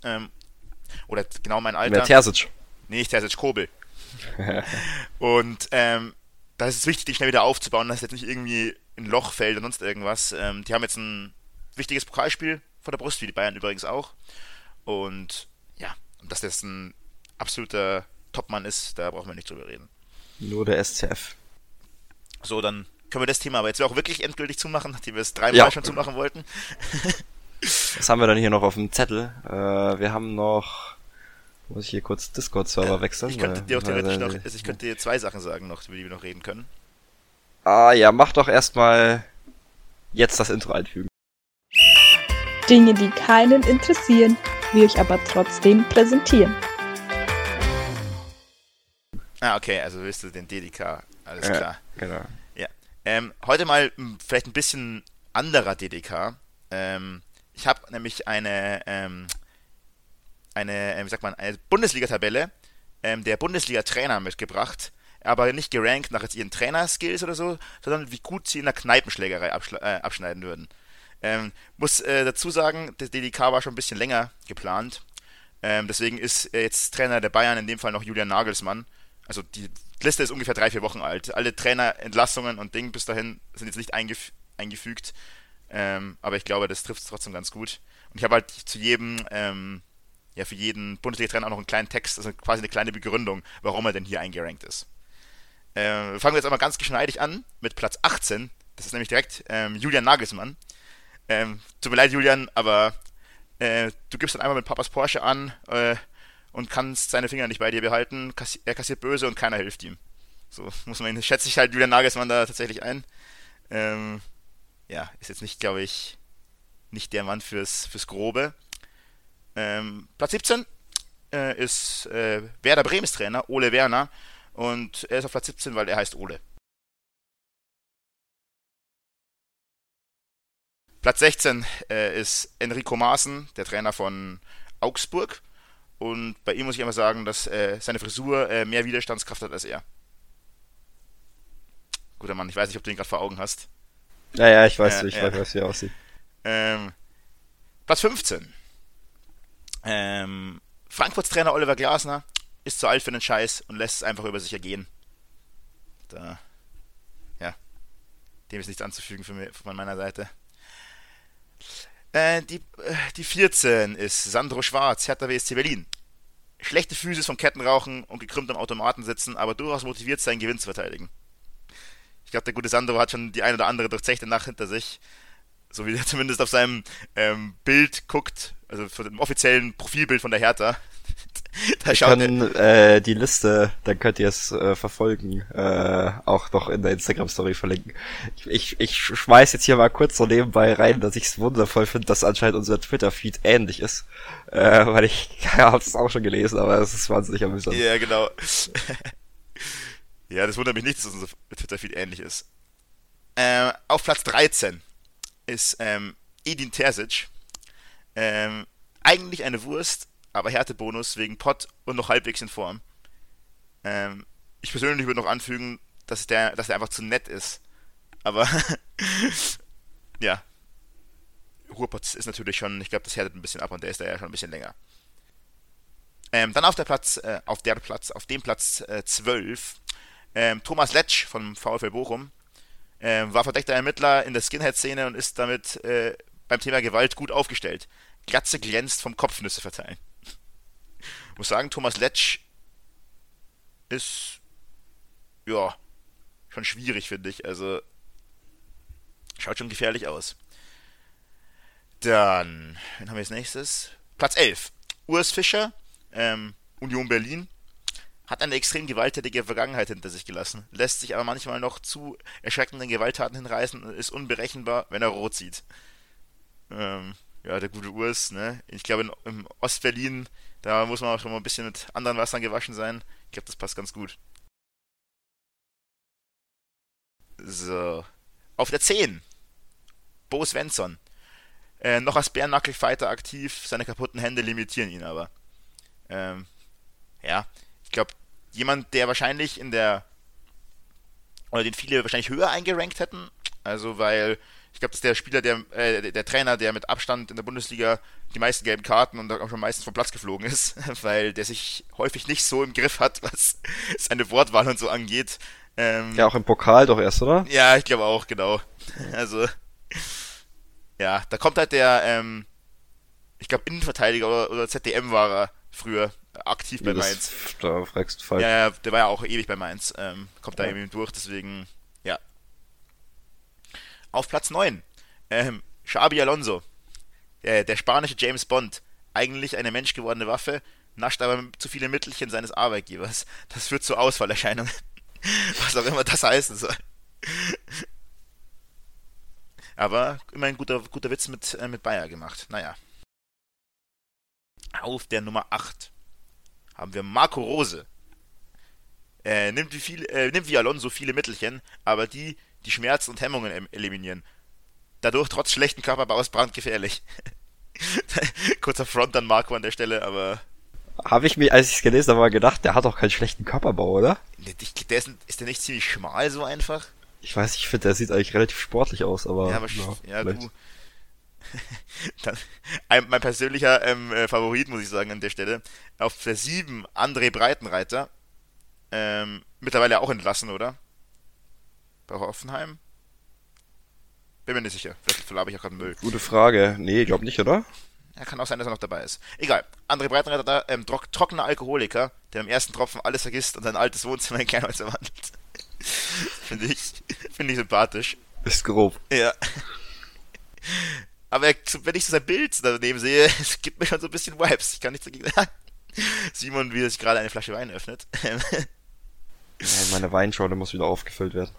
[SPEAKER 1] Ähm, oder genau mein Alter.
[SPEAKER 2] Wer Terzic?
[SPEAKER 1] Nee, nicht Terzic, Kobel. *laughs* und ähm, da ist es wichtig, die schnell wieder aufzubauen, dass jetzt nicht irgendwie ein Loch fällt und sonst irgendwas. Ähm, die haben jetzt ein wichtiges Pokalspiel vor der Brust, wie die Bayern übrigens auch. Und ja, dass das ein absoluter Topmann ist, da brauchen wir nicht drüber reden.
[SPEAKER 2] Nur der SCF.
[SPEAKER 1] So, dann können wir das Thema aber jetzt auch wirklich endgültig zumachen, nachdem wir es dreimal ja. schon zumachen wollten. *laughs*
[SPEAKER 2] Was haben wir dann hier noch auf dem Zettel? Äh, wir haben noch. Muss ich hier kurz Discord-Server wechseln?
[SPEAKER 1] Ich könnte dir auch theoretisch noch, also ich könnte dir zwei Sachen sagen noch, über die wir noch reden können.
[SPEAKER 2] Ah ja, mach doch erstmal jetzt das Intro einfügen.
[SPEAKER 3] Dinge, die keinen interessieren, wir euch aber trotzdem präsentieren.
[SPEAKER 1] Ah, okay, also willst du den DDK, alles ja, klar.
[SPEAKER 2] Genau.
[SPEAKER 1] Ja. Ähm, heute mal vielleicht ein bisschen anderer DDK. Ähm, ich habe nämlich eine, ähm, eine, äh, wie sagt man, eine Bundesliga-Tabelle ähm, der Bundesliga-Trainer mitgebracht, aber nicht gerankt nach jetzt ihren Trainerskills oder so, sondern wie gut sie in der Kneipenschlägerei äh, abschneiden würden. Ähm, muss äh, dazu sagen, der DDK war schon ein bisschen länger geplant. Ähm, deswegen ist jetzt Trainer der Bayern in dem Fall noch Julian Nagelsmann. Also die Liste ist ungefähr drei, vier Wochen alt. Alle Trainerentlassungen und Dinge bis dahin sind jetzt nicht eingef eingefügt. Ähm, aber ich glaube, das trifft es trotzdem ganz gut. Und ich habe halt zu jedem, ähm, ja, für jeden Bundesliga-Trainer auch noch einen kleinen Text, also quasi eine kleine Begründung, warum er denn hier eingerankt ist. Äh, fangen wir jetzt einmal ganz geschneidig an mit Platz 18. Das ist nämlich direkt ähm, Julian Nagelsmann. Ähm, tut mir leid, Julian, aber äh, du gibst dann einmal mit Papas Porsche an äh, und kannst seine Finger nicht bei dir behalten. Kassi er kassiert böse und keiner hilft ihm. So muss man, schätze ich halt Julian Nagelsmann da tatsächlich ein. Ähm, ja, ist jetzt nicht, glaube ich, nicht der Mann fürs, fürs Grobe. Ähm, Platz 17 äh, ist äh, Werder Bremes Trainer, Ole Werner. Und er ist auf Platz 17, weil er heißt Ole. Platz 16 äh, ist Enrico Maaßen, der Trainer von Augsburg. Und bei ihm muss ich immer sagen, dass äh, seine Frisur äh, mehr Widerstandskraft hat als er. Guter Mann, ich weiß nicht, ob du ihn gerade vor Augen hast.
[SPEAKER 2] Ja, ja, ich weiß, ich weiß, wie er aussieht.
[SPEAKER 1] Ähm, Platz 15. Ähm, Frankfurts Trainer Oliver Glasner ist zu alt für den Scheiß und lässt es einfach über sich ergehen. Da, ja, dem ist nichts anzufügen für mich, von meiner Seite. Äh, die, äh, die 14 ist Sandro Schwarz, Hertha WSC Berlin. Schlechte Physis vom Kettenrauchen und gekrümmtem Automaten sitzen, aber durchaus motiviert, seinen Gewinn zu verteidigen. Ich glaube, der gute Sandro hat schon die ein oder andere durchzechte Nacht hinter sich. So wie er *laughs* zumindest auf seinem ähm, Bild guckt, also von dem offiziellen Profilbild von der Hertha. *laughs*
[SPEAKER 2] da Wir können äh, die Liste, dann könnt ihr es äh, verfolgen, äh, auch noch in der Instagram-Story verlinken. Ich, ich, ich schmeiß jetzt hier mal kurz so nebenbei rein, dass ich es wundervoll finde, dass anscheinend unser Twitter-Feed ähnlich ist. Äh, weil ich *laughs* ja, habe es auch schon gelesen, aber es ist wahnsinnig amüsant.
[SPEAKER 1] Ja, genau. *laughs* ja, das wundert mich nicht, dass unser Twitter-Feed ähnlich ist. Äh, auf Platz 13 ist ähm, Edin Terzic. Ähm, eigentlich eine Wurst, aber Härtebonus wegen Pott und noch halbwegs in Form. Ähm, ich persönlich würde noch anfügen, dass der, dass der einfach zu nett ist. Aber *laughs* ja. Ruhrpott ist natürlich schon, ich glaube, das härtet ein bisschen ab und der ist da ja schon ein bisschen länger. Ähm, dann auf der Platz, äh, auf der Platz, auf dem Platz äh, 12, ähm, Thomas Letsch vom VfL Bochum. Ähm, war verdeckter Ermittler in der Skinhead-Szene und ist damit äh, beim Thema Gewalt gut aufgestellt. Glatze glänzt vom Kopfnüsse verteilen. Ich muss sagen, Thomas Letsch ist ja schon schwierig, finde ich. Also schaut schon gefährlich aus. Dann, wen haben wir als nächstes? Platz 11. Urs Fischer, ähm, Union Berlin. Hat eine extrem gewalttätige Vergangenheit hinter sich gelassen, lässt sich aber manchmal noch zu erschreckenden Gewalttaten hinreißen und ist unberechenbar, wenn er rot sieht. Ähm, ja, der gute Urs, ne? Ich glaube, im Ostberlin, da muss man auch schon mal ein bisschen mit anderen Wassern gewaschen sein. Ich glaube, das passt ganz gut. So. Auf der 10. Bo Svensson. Äh, noch als Bärnackel-Fighter aktiv, seine kaputten Hände limitieren ihn aber. Ähm, ja, ich glaube, jemand, der wahrscheinlich in der, oder den viele wahrscheinlich höher eingerankt hätten, also weil ich glaube, das ist der Spieler, der, äh, der Trainer, der mit Abstand in der Bundesliga die meisten gelben Karten und auch schon meistens vom Platz geflogen ist, *laughs* weil der sich häufig nicht so im Griff hat, was *laughs* seine Wortwahl und so angeht.
[SPEAKER 2] Ähm, ja, auch im Pokal doch erst, oder?
[SPEAKER 1] Ja, ich glaube auch, genau. *laughs* Also, ja, da kommt halt der, ähm, ich glaube, Innenverteidiger oder, oder ZDM war er früher aktiv bei Mainz.
[SPEAKER 2] Da fragst du falsch.
[SPEAKER 1] Ja, der war ja auch ewig bei Mainz. Ähm, kommt da ja. irgendwie durch, deswegen, ja. Auf Platz 9. Ähm, Xabi Alonso. Der, der spanische James Bond. Eigentlich eine menschgewordene Waffe, nascht aber zu viele Mittelchen seines Arbeitgebers. Das führt zu Ausfallerscheinungen. *laughs* Was auch immer das heißen soll. Aber immerhin guter, guter Witz mit, äh, mit Bayer gemacht. Naja. Auf der Nummer 8 haben wir Marco Rose. Äh, nimmt, wie viel, äh, nimmt wie Alonso viele Mittelchen, aber die, die Schmerzen und Hemmungen eliminieren. Dadurch trotz schlechten Körperbaus brandgefährlich. *laughs* Kurzer Front an Marco an der Stelle, aber.
[SPEAKER 2] Habe ich mir, als ich es gelesen habe, mal gedacht, der hat doch keinen schlechten Körperbau, oder?
[SPEAKER 1] Der ist, ist der nicht ziemlich schmal so einfach?
[SPEAKER 2] Ich weiß, ich finde, der sieht eigentlich relativ sportlich aus, aber.
[SPEAKER 1] Ja, aber ja, ja du. *laughs* Dann, ein, mein persönlicher ähm, äh, Favorit, muss ich sagen, an der Stelle. Auf der 7 André Breitenreiter. Ähm, mittlerweile auch entlassen, oder? Bei Hoffenheim? Bin mir nicht sicher. Vielleicht verlabe ich auch gerade Müll.
[SPEAKER 2] Gute Frage. Nee, ich glaube nicht, oder?
[SPEAKER 1] Ja, kann auch sein, dass er noch dabei ist. Egal. André Breitenreiter, da, ähm, trockener Alkoholiker, der im ersten Tropfen alles vergisst und sein altes Wohnzimmer in Kernholz verwandelt. *laughs* Finde ich, finde ich sympathisch.
[SPEAKER 2] Ist grob.
[SPEAKER 1] Ja. Aber wenn ich so sein Bild daneben sehe, *laughs* es gibt mir schon so ein bisschen Vibes. Ich kann nichts dagegen sagen. *laughs* Simon, wie er sich gerade eine Flasche Wein öffnet.
[SPEAKER 2] ja, meine Weinschorle muss wieder aufgefüllt werden.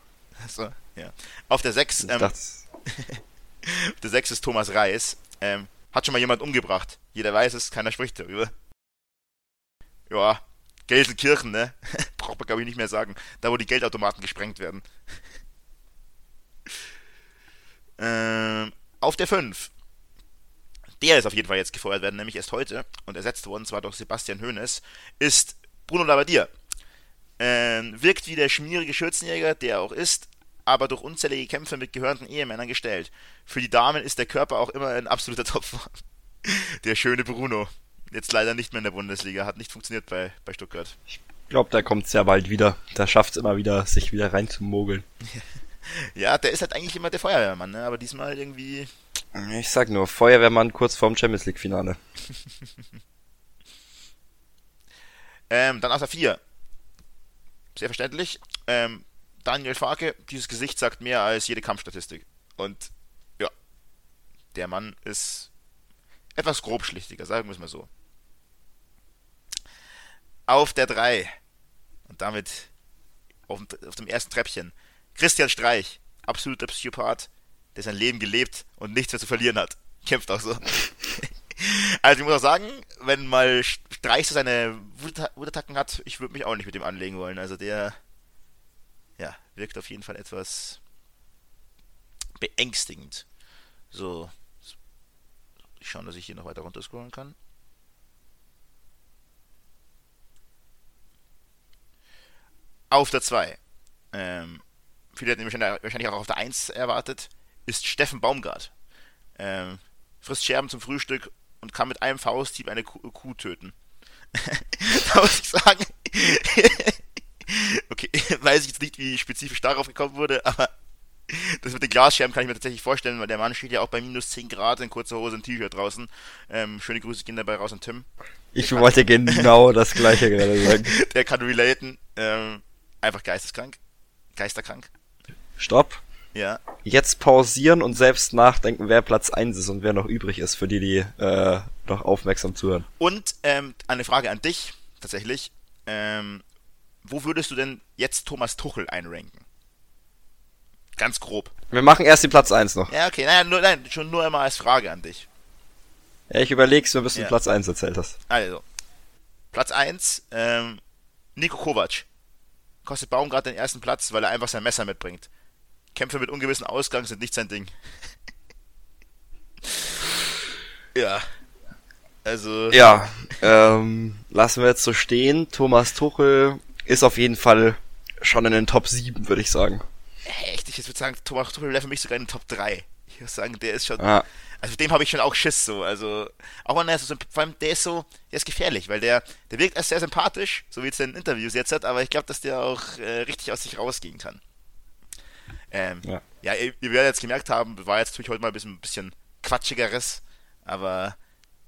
[SPEAKER 1] Achso, ja. Auf der 6, ähm, *laughs* auf der 6 ist Thomas Reis. Ähm, hat schon mal jemand umgebracht. Jeder weiß es, keiner spricht darüber. Ja, Gelsenkirchen, ne? *laughs* Braucht man, glaube ich, nicht mehr sagen. Da, wo die Geldautomaten gesprengt werden. *laughs* ähm, auf der 5. Der ist auf jeden Fall jetzt gefeuert werden, nämlich erst heute und ersetzt worden, zwar durch Sebastian Hoeneß, ist Bruno Labbadia. Ähm, wirkt wie der schmierige Schürzenjäger, der er auch ist, aber durch unzählige Kämpfe mit gehörnten Ehemännern gestellt. Für die Damen ist der Körper auch immer ein absoluter *laughs* Topf. der schöne Bruno. Jetzt leider nicht mehr in der Bundesliga, hat nicht funktioniert bei, bei Stuttgart.
[SPEAKER 2] Ich glaube, der kommt sehr bald wieder. Der schafft es immer wieder, sich wieder reinzumogeln. *laughs*
[SPEAKER 1] ja, der ist halt eigentlich immer der Feuerwehrmann, ne? aber diesmal irgendwie.
[SPEAKER 2] Ich sag nur, Feuerwehrmann kurz vorm Champions League Finale. *laughs*
[SPEAKER 1] ähm, dann aus der 4. Sehr verständlich. Ähm, Daniel Farke, dieses Gesicht sagt mehr als jede Kampfstatistik. Und ja, der Mann ist etwas grobschlichtiger, sagen wir es mal so. Auf der 3 und damit auf, auf dem ersten Treppchen Christian Streich, absoluter Psychopath, der sein Leben gelebt und nichts mehr zu verlieren hat. Kämpft auch so. *laughs* also ich muss auch sagen, wenn mal Streich so seine Wutattacken hat, ich würde mich auch nicht mit dem anlegen wollen. Also der ja, wirkt auf jeden Fall etwas beängstigend. So. Ich schaue, dass ich hier noch weiter runterscrollen kann. Auf der 2. Ähm, viele hätten wahrscheinlich auch auf der 1 erwartet, ist Steffen Baumgart. Ähm, frisst Scherben zum Frühstück und kann mit einem Fausthieb eine Kuh, Kuh töten. *laughs* da muss ich sagen, *laughs* okay, weiß ich jetzt nicht, wie spezifisch darauf gekommen wurde, aber das mit den Glasscherben kann ich mir tatsächlich vorstellen, weil der Mann steht ja auch bei minus 10 Grad in kurzer Hose und T-Shirt draußen. Ähm, schöne Grüße gehen dabei raus an Tim.
[SPEAKER 2] Ich der wollte kann, genau *laughs* das gleiche gerade sagen.
[SPEAKER 1] Der kann relaten. Ähm, einfach geisteskrank. Geisterkrank.
[SPEAKER 2] Stopp.
[SPEAKER 1] Ja.
[SPEAKER 2] jetzt pausieren und selbst nachdenken, wer Platz 1 ist und wer noch übrig ist, für die, die äh, noch aufmerksam zuhören.
[SPEAKER 1] Und ähm, eine Frage an dich tatsächlich. Ähm, wo würdest du denn jetzt Thomas Tuchel einranken? Ganz grob.
[SPEAKER 2] Wir machen erst die Platz 1 noch.
[SPEAKER 1] Ja, okay. Naja, nur, nein, schon nur einmal als Frage an dich.
[SPEAKER 2] Ja, ich überleg's mir, bis du
[SPEAKER 1] Ja.
[SPEAKER 2] Platz 1 erzählt hast.
[SPEAKER 1] Also, Platz 1, ähm, Nico Kovac. Kostet Baumgart den ersten Platz, weil er einfach sein Messer mitbringt. Kämpfe mit ungewissen Ausgang sind nicht sein Ding. *laughs* ja. Also,
[SPEAKER 2] Ja, ähm, lassen wir jetzt so stehen. Thomas Tuchel ist auf jeden Fall schon in den Top 7, würde ich sagen.
[SPEAKER 1] echt, ich würde sagen, Thomas Tuchel wäre für mich sogar in den Top 3. Ich würde sagen, der ist schon,
[SPEAKER 2] Ah,
[SPEAKER 1] also dem habe ich schon auch Schiss so, also, auch wenn er so, vor allem der ist so, der ist gefährlich, weil der, der wirkt erst sehr sympathisch, so wie es in den Interviews jetzt hat, aber ich glaube, dass der auch äh, richtig aus sich rausgehen kann. Ähm,
[SPEAKER 2] Ja.
[SPEAKER 1] ja, ihr, ihr werdet jetzt gemerkt haben, war jetzt natürlich heute mal ein bisschen, ein bisschen quatschigeres, aber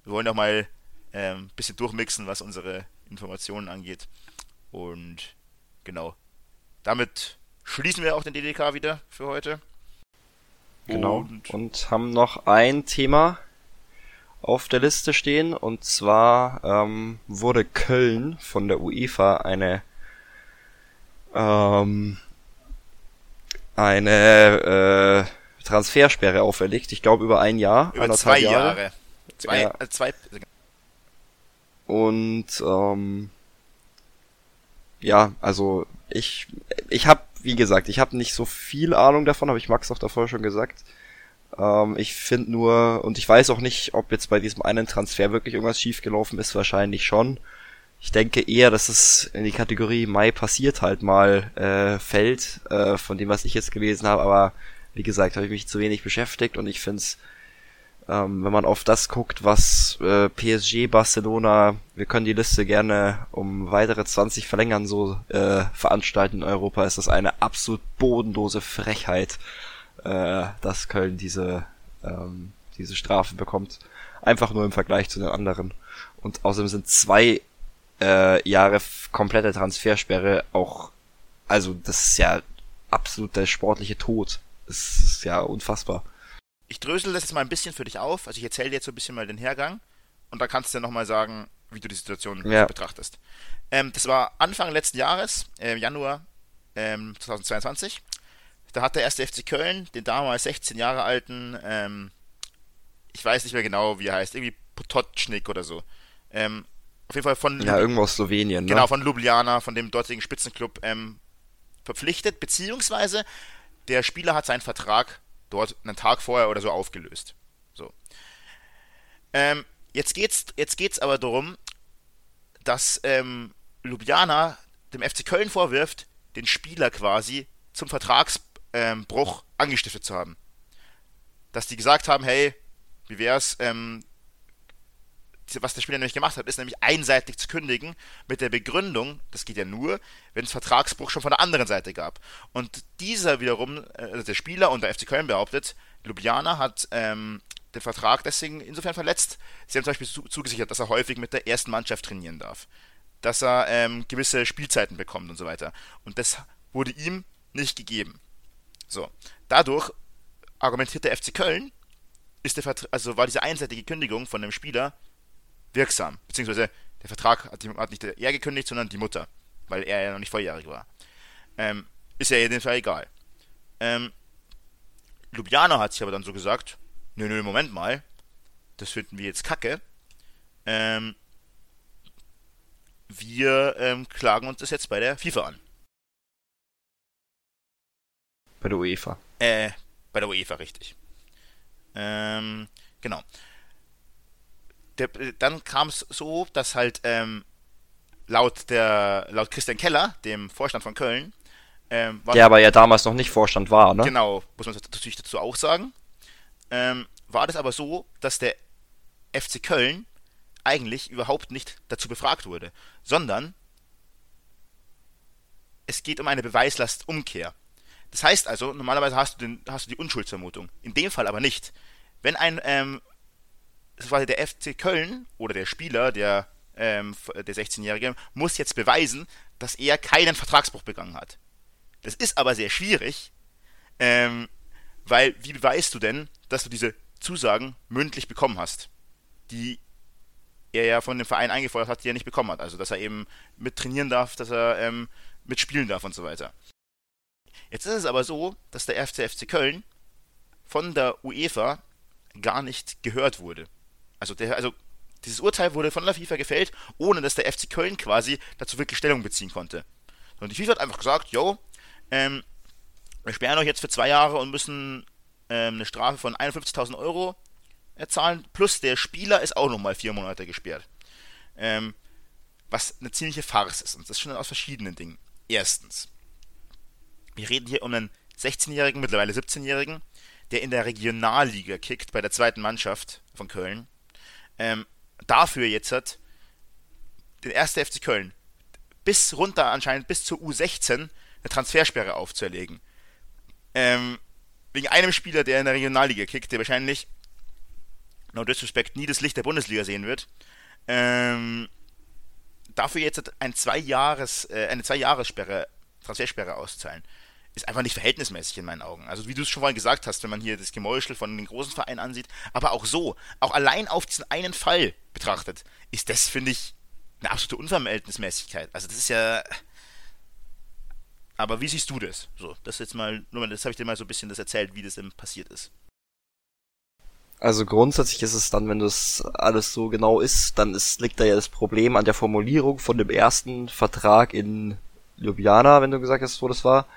[SPEAKER 1] wir wollen auch mal ähm, ein bisschen durchmixen, was unsere Informationen angeht. Und genau. Damit schließen wir auch den DDK wieder für heute.
[SPEAKER 2] genau.
[SPEAKER 1] Und,
[SPEAKER 2] Und haben noch ein Thema auf der Liste stehen und zwar ähm, wurde Köln von der UEFA eine ähm, eine äh, Transfersperre auferlegt. Ich glaube über ein Jahr,
[SPEAKER 1] über zwei Jahre. Zwei,
[SPEAKER 2] Ja.
[SPEAKER 1] äh, zwei,
[SPEAKER 2] Und ähm, ja, also ich ich habe wie gesagt, ich habe nicht so viel Ahnung davon, habe ich Max auch davor schon gesagt. Ähm, ich finde nur und ich weiß auch nicht, ob jetzt bei diesem einen Transfer wirklich irgendwas schiefgelaufen ist, wahrscheinlich schon. Ich denke eher, dass es in die Kategorie Mai passiert halt mal äh, fällt, äh, von dem, was ich jetzt gelesen habe, aber wie gesagt, habe ich mich zu wenig beschäftigt und ich finde es ähm, wenn man auf das guckt, was äh, PSG, Barcelona, wir können die Liste gerne um weitere 20 verlängern, so äh, veranstalten in Europa, ist das eine absolut bodenlose Frechheit, äh, dass Köln diese, ähm, diese Strafe bekommt. Einfach nur im Vergleich zu den anderen. Und außerdem sind zwei äh, Jahre komplette Transfersperre auch, also das ist ja absolut der sportliche Tod. Das ist ja unfassbar.
[SPEAKER 1] ich drösel das jetzt mal ein bisschen für dich auf. Also ich erzähle dir jetzt so ein bisschen mal den Hergang und dann kannst du ja nochmal sagen, wie du die Situation
[SPEAKER 2] Ja.
[SPEAKER 1] betrachtest. Ähm, das war Anfang letzten Jahres, äh, Januar ähm, 2022. Da hat der erste FC Köln den damals 16 Jahre alten, ähm, ich weiß nicht mehr genau, wie er heißt, irgendwie Pototschnik oder so. Ähm, auf jeden Fall von
[SPEAKER 2] Ja, irgendwo aus Slowenien, ne?
[SPEAKER 1] Genau, von Ljubljana, von dem dortigen Spitzenclub ähm, verpflichtet, beziehungsweise der Spieler hat seinen Vertrag dort einen Tag vorher oder so aufgelöst. So. Ähm, jetzt geht's, jetzt geht's aber darum, dass ähm, Ljubljana dem FC Köln vorwirft, den Spieler quasi zum Vertragsbruch ähm, angestiftet zu haben. Dass die gesagt haben, hey, wie wär's, ähm, was der Spieler nämlich gemacht hat, ist nämlich einseitig zu kündigen mit der Begründung, das geht ja nur, wenn es Vertragsbruch schon von der anderen Seite gab. Und dieser wiederum, äh, also der Spieler und der FC Köln behauptet, Ljubljana hat ähm, den Vertrag deswegen insofern verletzt. Sie haben zum Beispiel zu, zugesichert, dass er häufig mit der ersten Mannschaft trainieren darf. Dass er ähm, gewisse Spielzeiten bekommt und so weiter. Und das wurde ihm nicht gegeben. So. Dadurch argumentiert der FC Köln, ist der also war diese einseitige Kündigung von dem Spieler wirksam. Beziehungsweise der Vertrag hat, hat nicht er gekündigt, sondern die Mutter, weil er ja noch nicht volljährig war. Ähm, ist ja in dem Fall egal. Ähm, Ljubljana hat sich aber dann so gesagt, nö, nö, Moment mal, das finden wir jetzt kacke. Ähm, wir ähm, klagen uns das jetzt bei der FIFA an.
[SPEAKER 2] Bei der UEFA.
[SPEAKER 1] Äh, bei der UEFA, richtig. Ähm, genau. Der, dann kam es so, dass halt ähm, laut der laut Christian Keller, dem Vorstand von Köln, ähm,
[SPEAKER 2] Der aber ja damals noch nicht Vorstand war, ne?
[SPEAKER 1] genau, muss man natürlich dazu auch sagen, ähm, war das aber so, dass der FC Köln eigentlich überhaupt nicht dazu befragt wurde, sondern es geht um eine Beweislastumkehr. Das heißt also, normalerweise hast du, den, hast du die Unschuldsvermutung. In dem Fall aber nicht. Wenn ein, ähm, das war der FC Köln oder der Spieler, der, ähm, der 16-Jährige, muss jetzt beweisen, dass er keinen Vertragsbruch begangen hat. Das ist aber sehr schwierig, ähm, Weil, wie beweist du denn, dass du diese Zusagen mündlich bekommen hast, die er ja von dem Verein eingefordert hat, die er nicht bekommen hat. Also, dass er eben mit trainieren darf, dass er ähm, mitspielen darf und so weiter. Jetzt ist es aber so, dass der FC Köln von der UEFA gar nicht gehört wurde. Also, der, also dieses Urteil wurde von der FIFA gefällt, ohne dass der FC Köln quasi dazu wirklich Stellung beziehen konnte. Und die FIFA hat einfach gesagt, yo, ähm, wir sperren euch jetzt für zwei Jahre und müssen ähm, eine Strafe von 51.000 Euro zahlen, plus der Spieler ist auch nochmal vier Monate gesperrt. Ähm, was eine ziemliche Farce ist. Und das schon aus verschiedenen Dingen. Erstens, wir reden hier um einen 16-Jährigen, mittlerweile 17-Jährigen, der in der Regionalliga kickt, bei der zweiten Mannschaft von Köln. Ähm, dafür jetzt hat den 1. FC Köln bis runter anscheinend bis zur U16 eine Transfersperre aufzuerlegen. Ähm, wegen einem Spieler, der in der Regionalliga kickt, der wahrscheinlich, no disrespect, nie das Licht der Bundesliga sehen wird. Ähm, dafür jetzt ein zwei Jahres, äh, eine Zwei-Jahres-Sperre, Transfersperre auszahlen, ist einfach nicht verhältnismäßig in meinen Augen. Also wie du es schon vorhin gesagt hast, wenn man hier das Gemäuschel von den großen Vereinen ansieht, aber auch so, auch allein auf diesen einen Fall betrachtet, ist das, finde ich, eine absolute Unverhältnismäßigkeit. Also das ist ja, aber wie siehst du das? So, das jetzt mal, nur das habe ich dir mal so ein bisschen das erzählt, wie das denn passiert ist.
[SPEAKER 2] Also grundsätzlich ist es dann, wenn das alles so genau ist, dann ist, liegt da ja das Problem an der Formulierung von dem ersten Vertrag in Ljubljana, wenn du gesagt hast, wo das war.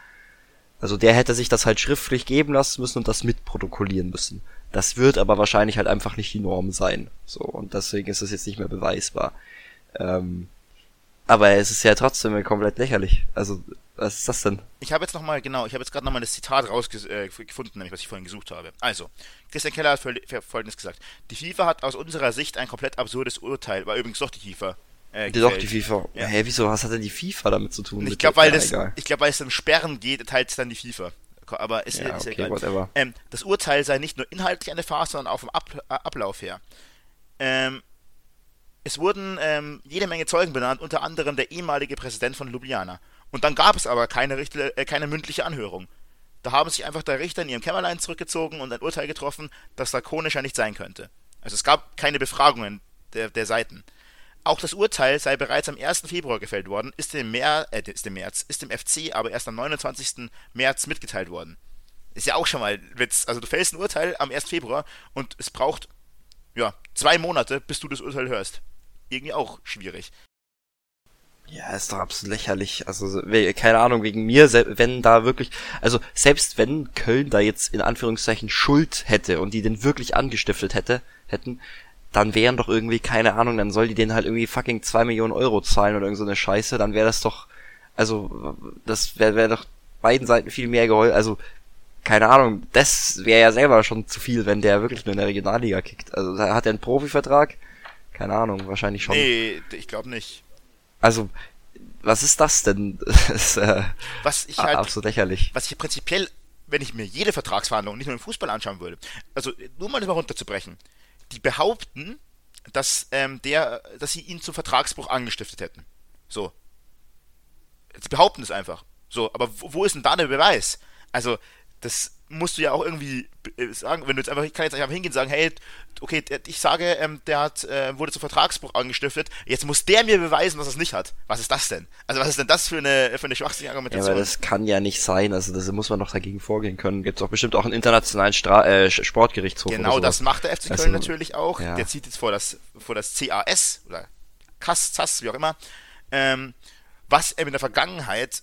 [SPEAKER 2] Also der hätte sich das halt schriftlich geben lassen müssen und das mitprotokollieren müssen. Das wird aber wahrscheinlich halt einfach nicht die Norm sein. So, und deswegen ist das jetzt nicht mehr beweisbar. Ähm, aber es ist ja trotzdem komplett lächerlich. Also was ist das denn?
[SPEAKER 1] Ich habe jetzt nochmal, genau, ich habe jetzt gerade nochmal das Zitat rausgefunden, äh, nämlich was ich vorhin gesucht habe. Also, Christian Keller hat folgendes gesagt. Die FIFA hat aus unserer Sicht ein komplett absurdes Urteil, war übrigens doch die FIFA.
[SPEAKER 2] Äh, doch, die FIFA. Ja. Hä, wieso, was hat denn die FIFA damit zu tun?
[SPEAKER 1] Ich glaube, weil, das, ich glaub, weil es um Sperren geht, teilt es dann die FIFA. Aber ist ja, ist okay, egal. Ähm, das Urteil sei nicht nur inhaltlich eine Farce, sondern auch vom Ab äh, Ablauf her. Ähm, es wurden ähm, jede Menge Zeugen benannt, unter anderem der ehemalige Präsident von Ljubljana. Und dann gab es aber keine, Richter, äh, keine mündliche Anhörung. Da haben sich einfach der Richter in ihrem Kämmerlein zurückgezogen und ein Urteil getroffen, das drakonischer nicht sein könnte. Also es gab keine Befragungen der, der Seiten. Auch das Urteil sei bereits am 1. Februar gefällt worden, ist im, Mer äh, ist im März, ist im FC aber erst am 29. März mitgeteilt worden. Ist ja auch schon mal Witz. Also du fällst ein Urteil am 1. Februar und es braucht ja zwei Monate, bis du das Urteil hörst. Irgendwie auch schwierig.
[SPEAKER 2] Ja, ist doch absolut lächerlich. Also, keine Ahnung, wegen mir, wenn da wirklich, also selbst wenn Köln da jetzt in Anführungszeichen Schuld hätte und die den wirklich angestiftet hätte, hätten, dann wären doch irgendwie, keine Ahnung, dann soll die denen halt irgendwie fucking zwei Millionen Euro zahlen oder irgend so eine Scheiße, dann wäre das doch, also, das wäre wär doch beiden Seiten viel mehr geholfen, also, keine Ahnung, das wäre ja selber schon zu viel, wenn der wirklich nur in der Regionalliga kickt. Also, da hat er einen Profivertrag? Keine Ahnung, wahrscheinlich schon.
[SPEAKER 1] Nee, ich glaube nicht.
[SPEAKER 2] Also, was ist das denn? *laughs* Das ist, äh,
[SPEAKER 1] was ich halt,
[SPEAKER 2] absolut lächerlich.
[SPEAKER 1] Was ich prinzipiell, wenn ich mir jede Vertragsverhandlung nicht nur im Fußball anschauen würde, also nur mal das mal runterzubrechen, die behaupten, dass ähm, der, dass sie ihn zum Vertragsbruch angestiftet hätten. So. Sie behaupten es einfach. So, aber wo, wo ist denn da der Beweis? Also, das musst du ja auch irgendwie äh, sagen, wenn du jetzt einfach, ich kann jetzt einfach hingehen und sagen, hey, okay, ich sage, ähm, der hat, äh, wurde zum Vertragsbruch angestiftet, jetzt muss der mir beweisen, dass er es nicht hat. Was ist das denn? Also was ist denn das für eine, für eine schwachsinnige Argumentation?
[SPEAKER 2] Ja, aber das kann ja nicht sein, also das muss man doch dagegen vorgehen können. Gibt es auch bestimmt auch einen internationalen Stra äh, Sportgerichtshof.
[SPEAKER 1] Genau, das macht der FC Köln also, natürlich auch. Ja. Der zieht jetzt vor das, vor das CAS oder CAS, CAS, wie auch immer, ähm, was er in der Vergangenheit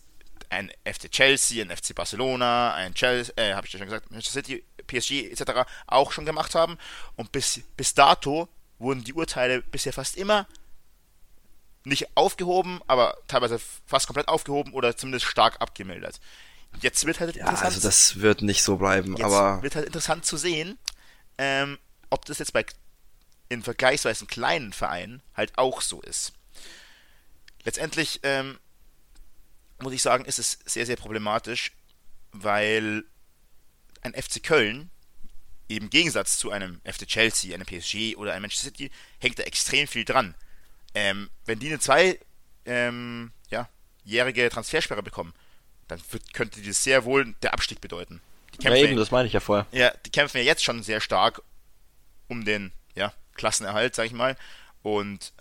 [SPEAKER 1] ein FC Chelsea, ein FC Barcelona, ein Chelsea, äh, habe ich ja schon gesagt, Manchester City, PSG etc. auch schon gemacht haben. Und bis, bis dato wurden die Urteile bisher fast immer nicht aufgehoben, aber teilweise fast komplett aufgehoben oder zumindest stark abgemildert. Jetzt wird halt
[SPEAKER 2] ja, interessant. Also das wird nicht so bleiben,
[SPEAKER 1] jetzt
[SPEAKER 2] aber.
[SPEAKER 1] Wird halt interessant zu sehen, ähm, ob das jetzt bei in vergleichsweise kleinen Vereinen halt auch so ist. Letztendlich ähm, muss ich sagen, ist es sehr, sehr problematisch, weil ein FC Köln im Gegensatz zu einem FC Chelsea, einem PSG oder einem Manchester City hängt da extrem viel dran. Ähm, wenn die eine zwei ähm, ja, jährige Transfersperre bekommen, dann wird, könnte das sehr wohl der Abstieg bedeuten. die
[SPEAKER 2] Ja,
[SPEAKER 1] kämpfen
[SPEAKER 2] eben, das meine ich ja vorher.
[SPEAKER 1] ja, die kämpfen ja jetzt schon sehr stark um den ja, Klassenerhalt, sag ich mal, und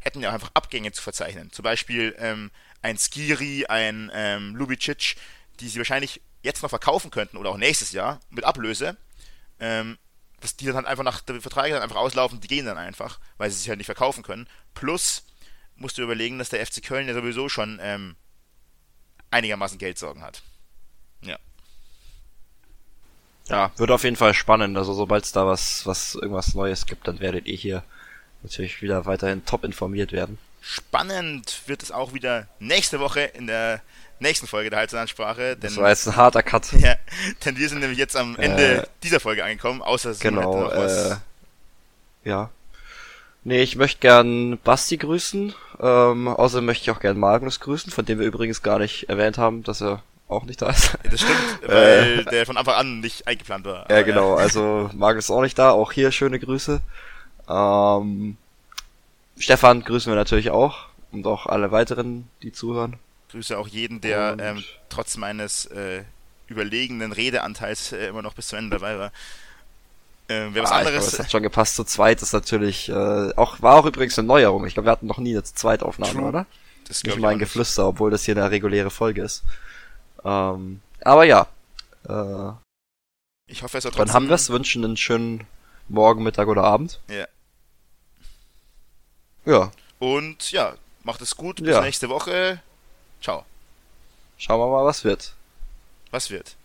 [SPEAKER 1] hätten ja einfach Abgänge zu verzeichnen. Zum Beispiel ähm, ein Skiri, ein ähm, Lubicic, die sie wahrscheinlich jetzt noch verkaufen könnten oder auch nächstes Jahr mit Ablöse. Ähm, dass die dann halt einfach nach der Verträge dann einfach auslaufen, die gehen dann einfach, weil sie sich halt nicht verkaufen können. Plus musst du überlegen, dass der FC Köln ja sowieso schon ähm, einigermaßen Geldsorgen hat. Ja.
[SPEAKER 2] Ja, wird auf jeden Fall spannend. Also sobald es da was, was irgendwas Neues gibt, dann werdet ihr hier natürlich wieder weiterhin top informiert werden.
[SPEAKER 1] Spannend wird es auch wieder nächste Woche in der nächsten Folge der Halsansprache, denn,
[SPEAKER 2] Das war jetzt ein harter Cut. *laughs*
[SPEAKER 1] ja, denn wir sind nämlich jetzt am Ende
[SPEAKER 2] Äh,
[SPEAKER 1] dieser Folge angekommen, außer hätte
[SPEAKER 2] Genau,
[SPEAKER 1] noch was.
[SPEAKER 2] äh, ja. Nee, ich möchte gern Basti grüßen. Ähm, außerdem möchte ich auch gern Magnus grüßen, von dem wir übrigens gar nicht erwähnt haben, dass er auch nicht da ist.
[SPEAKER 1] Das stimmt, *laughs* weil der von Anfang an nicht eingeplant war.
[SPEAKER 2] ja, genau, also Magnus ist auch nicht da, auch hier schöne Grüße. Ähm, Stefan grüßen wir natürlich auch und auch alle weiteren, die zuhören.
[SPEAKER 1] Grüße auch jeden, der ähm, trotz meines äh, überlegenen Redeanteils äh, immer noch bis zum Ende dabei war. Ähm, wer was
[SPEAKER 2] Ah, ich
[SPEAKER 1] anderes.
[SPEAKER 2] glaube, es hat schon gepasst. Zu zweit ist natürlich äh, auch war auch übrigens eine Neuerung. Ich glaube, wir hatten noch nie eine Zweitaufnahme,
[SPEAKER 1] True.
[SPEAKER 2] oder?
[SPEAKER 1] das
[SPEAKER 2] Nicht mal ein Geflüster, obwohl das hier eine reguläre Folge ist. Ähm, aber ja, äh,
[SPEAKER 1] Ich hoffe, es
[SPEAKER 2] dann
[SPEAKER 1] trotzdem.
[SPEAKER 2] haben wir es. Wünschen einen schönen Morgen, Mittag oder Abend.
[SPEAKER 1] Ja.
[SPEAKER 2] Ja,
[SPEAKER 1] Und ja, macht es gut. Bis
[SPEAKER 2] Ja.
[SPEAKER 1] nächste Woche. Ciao.
[SPEAKER 2] schauen wir mal, was wird.
[SPEAKER 1] Was wird?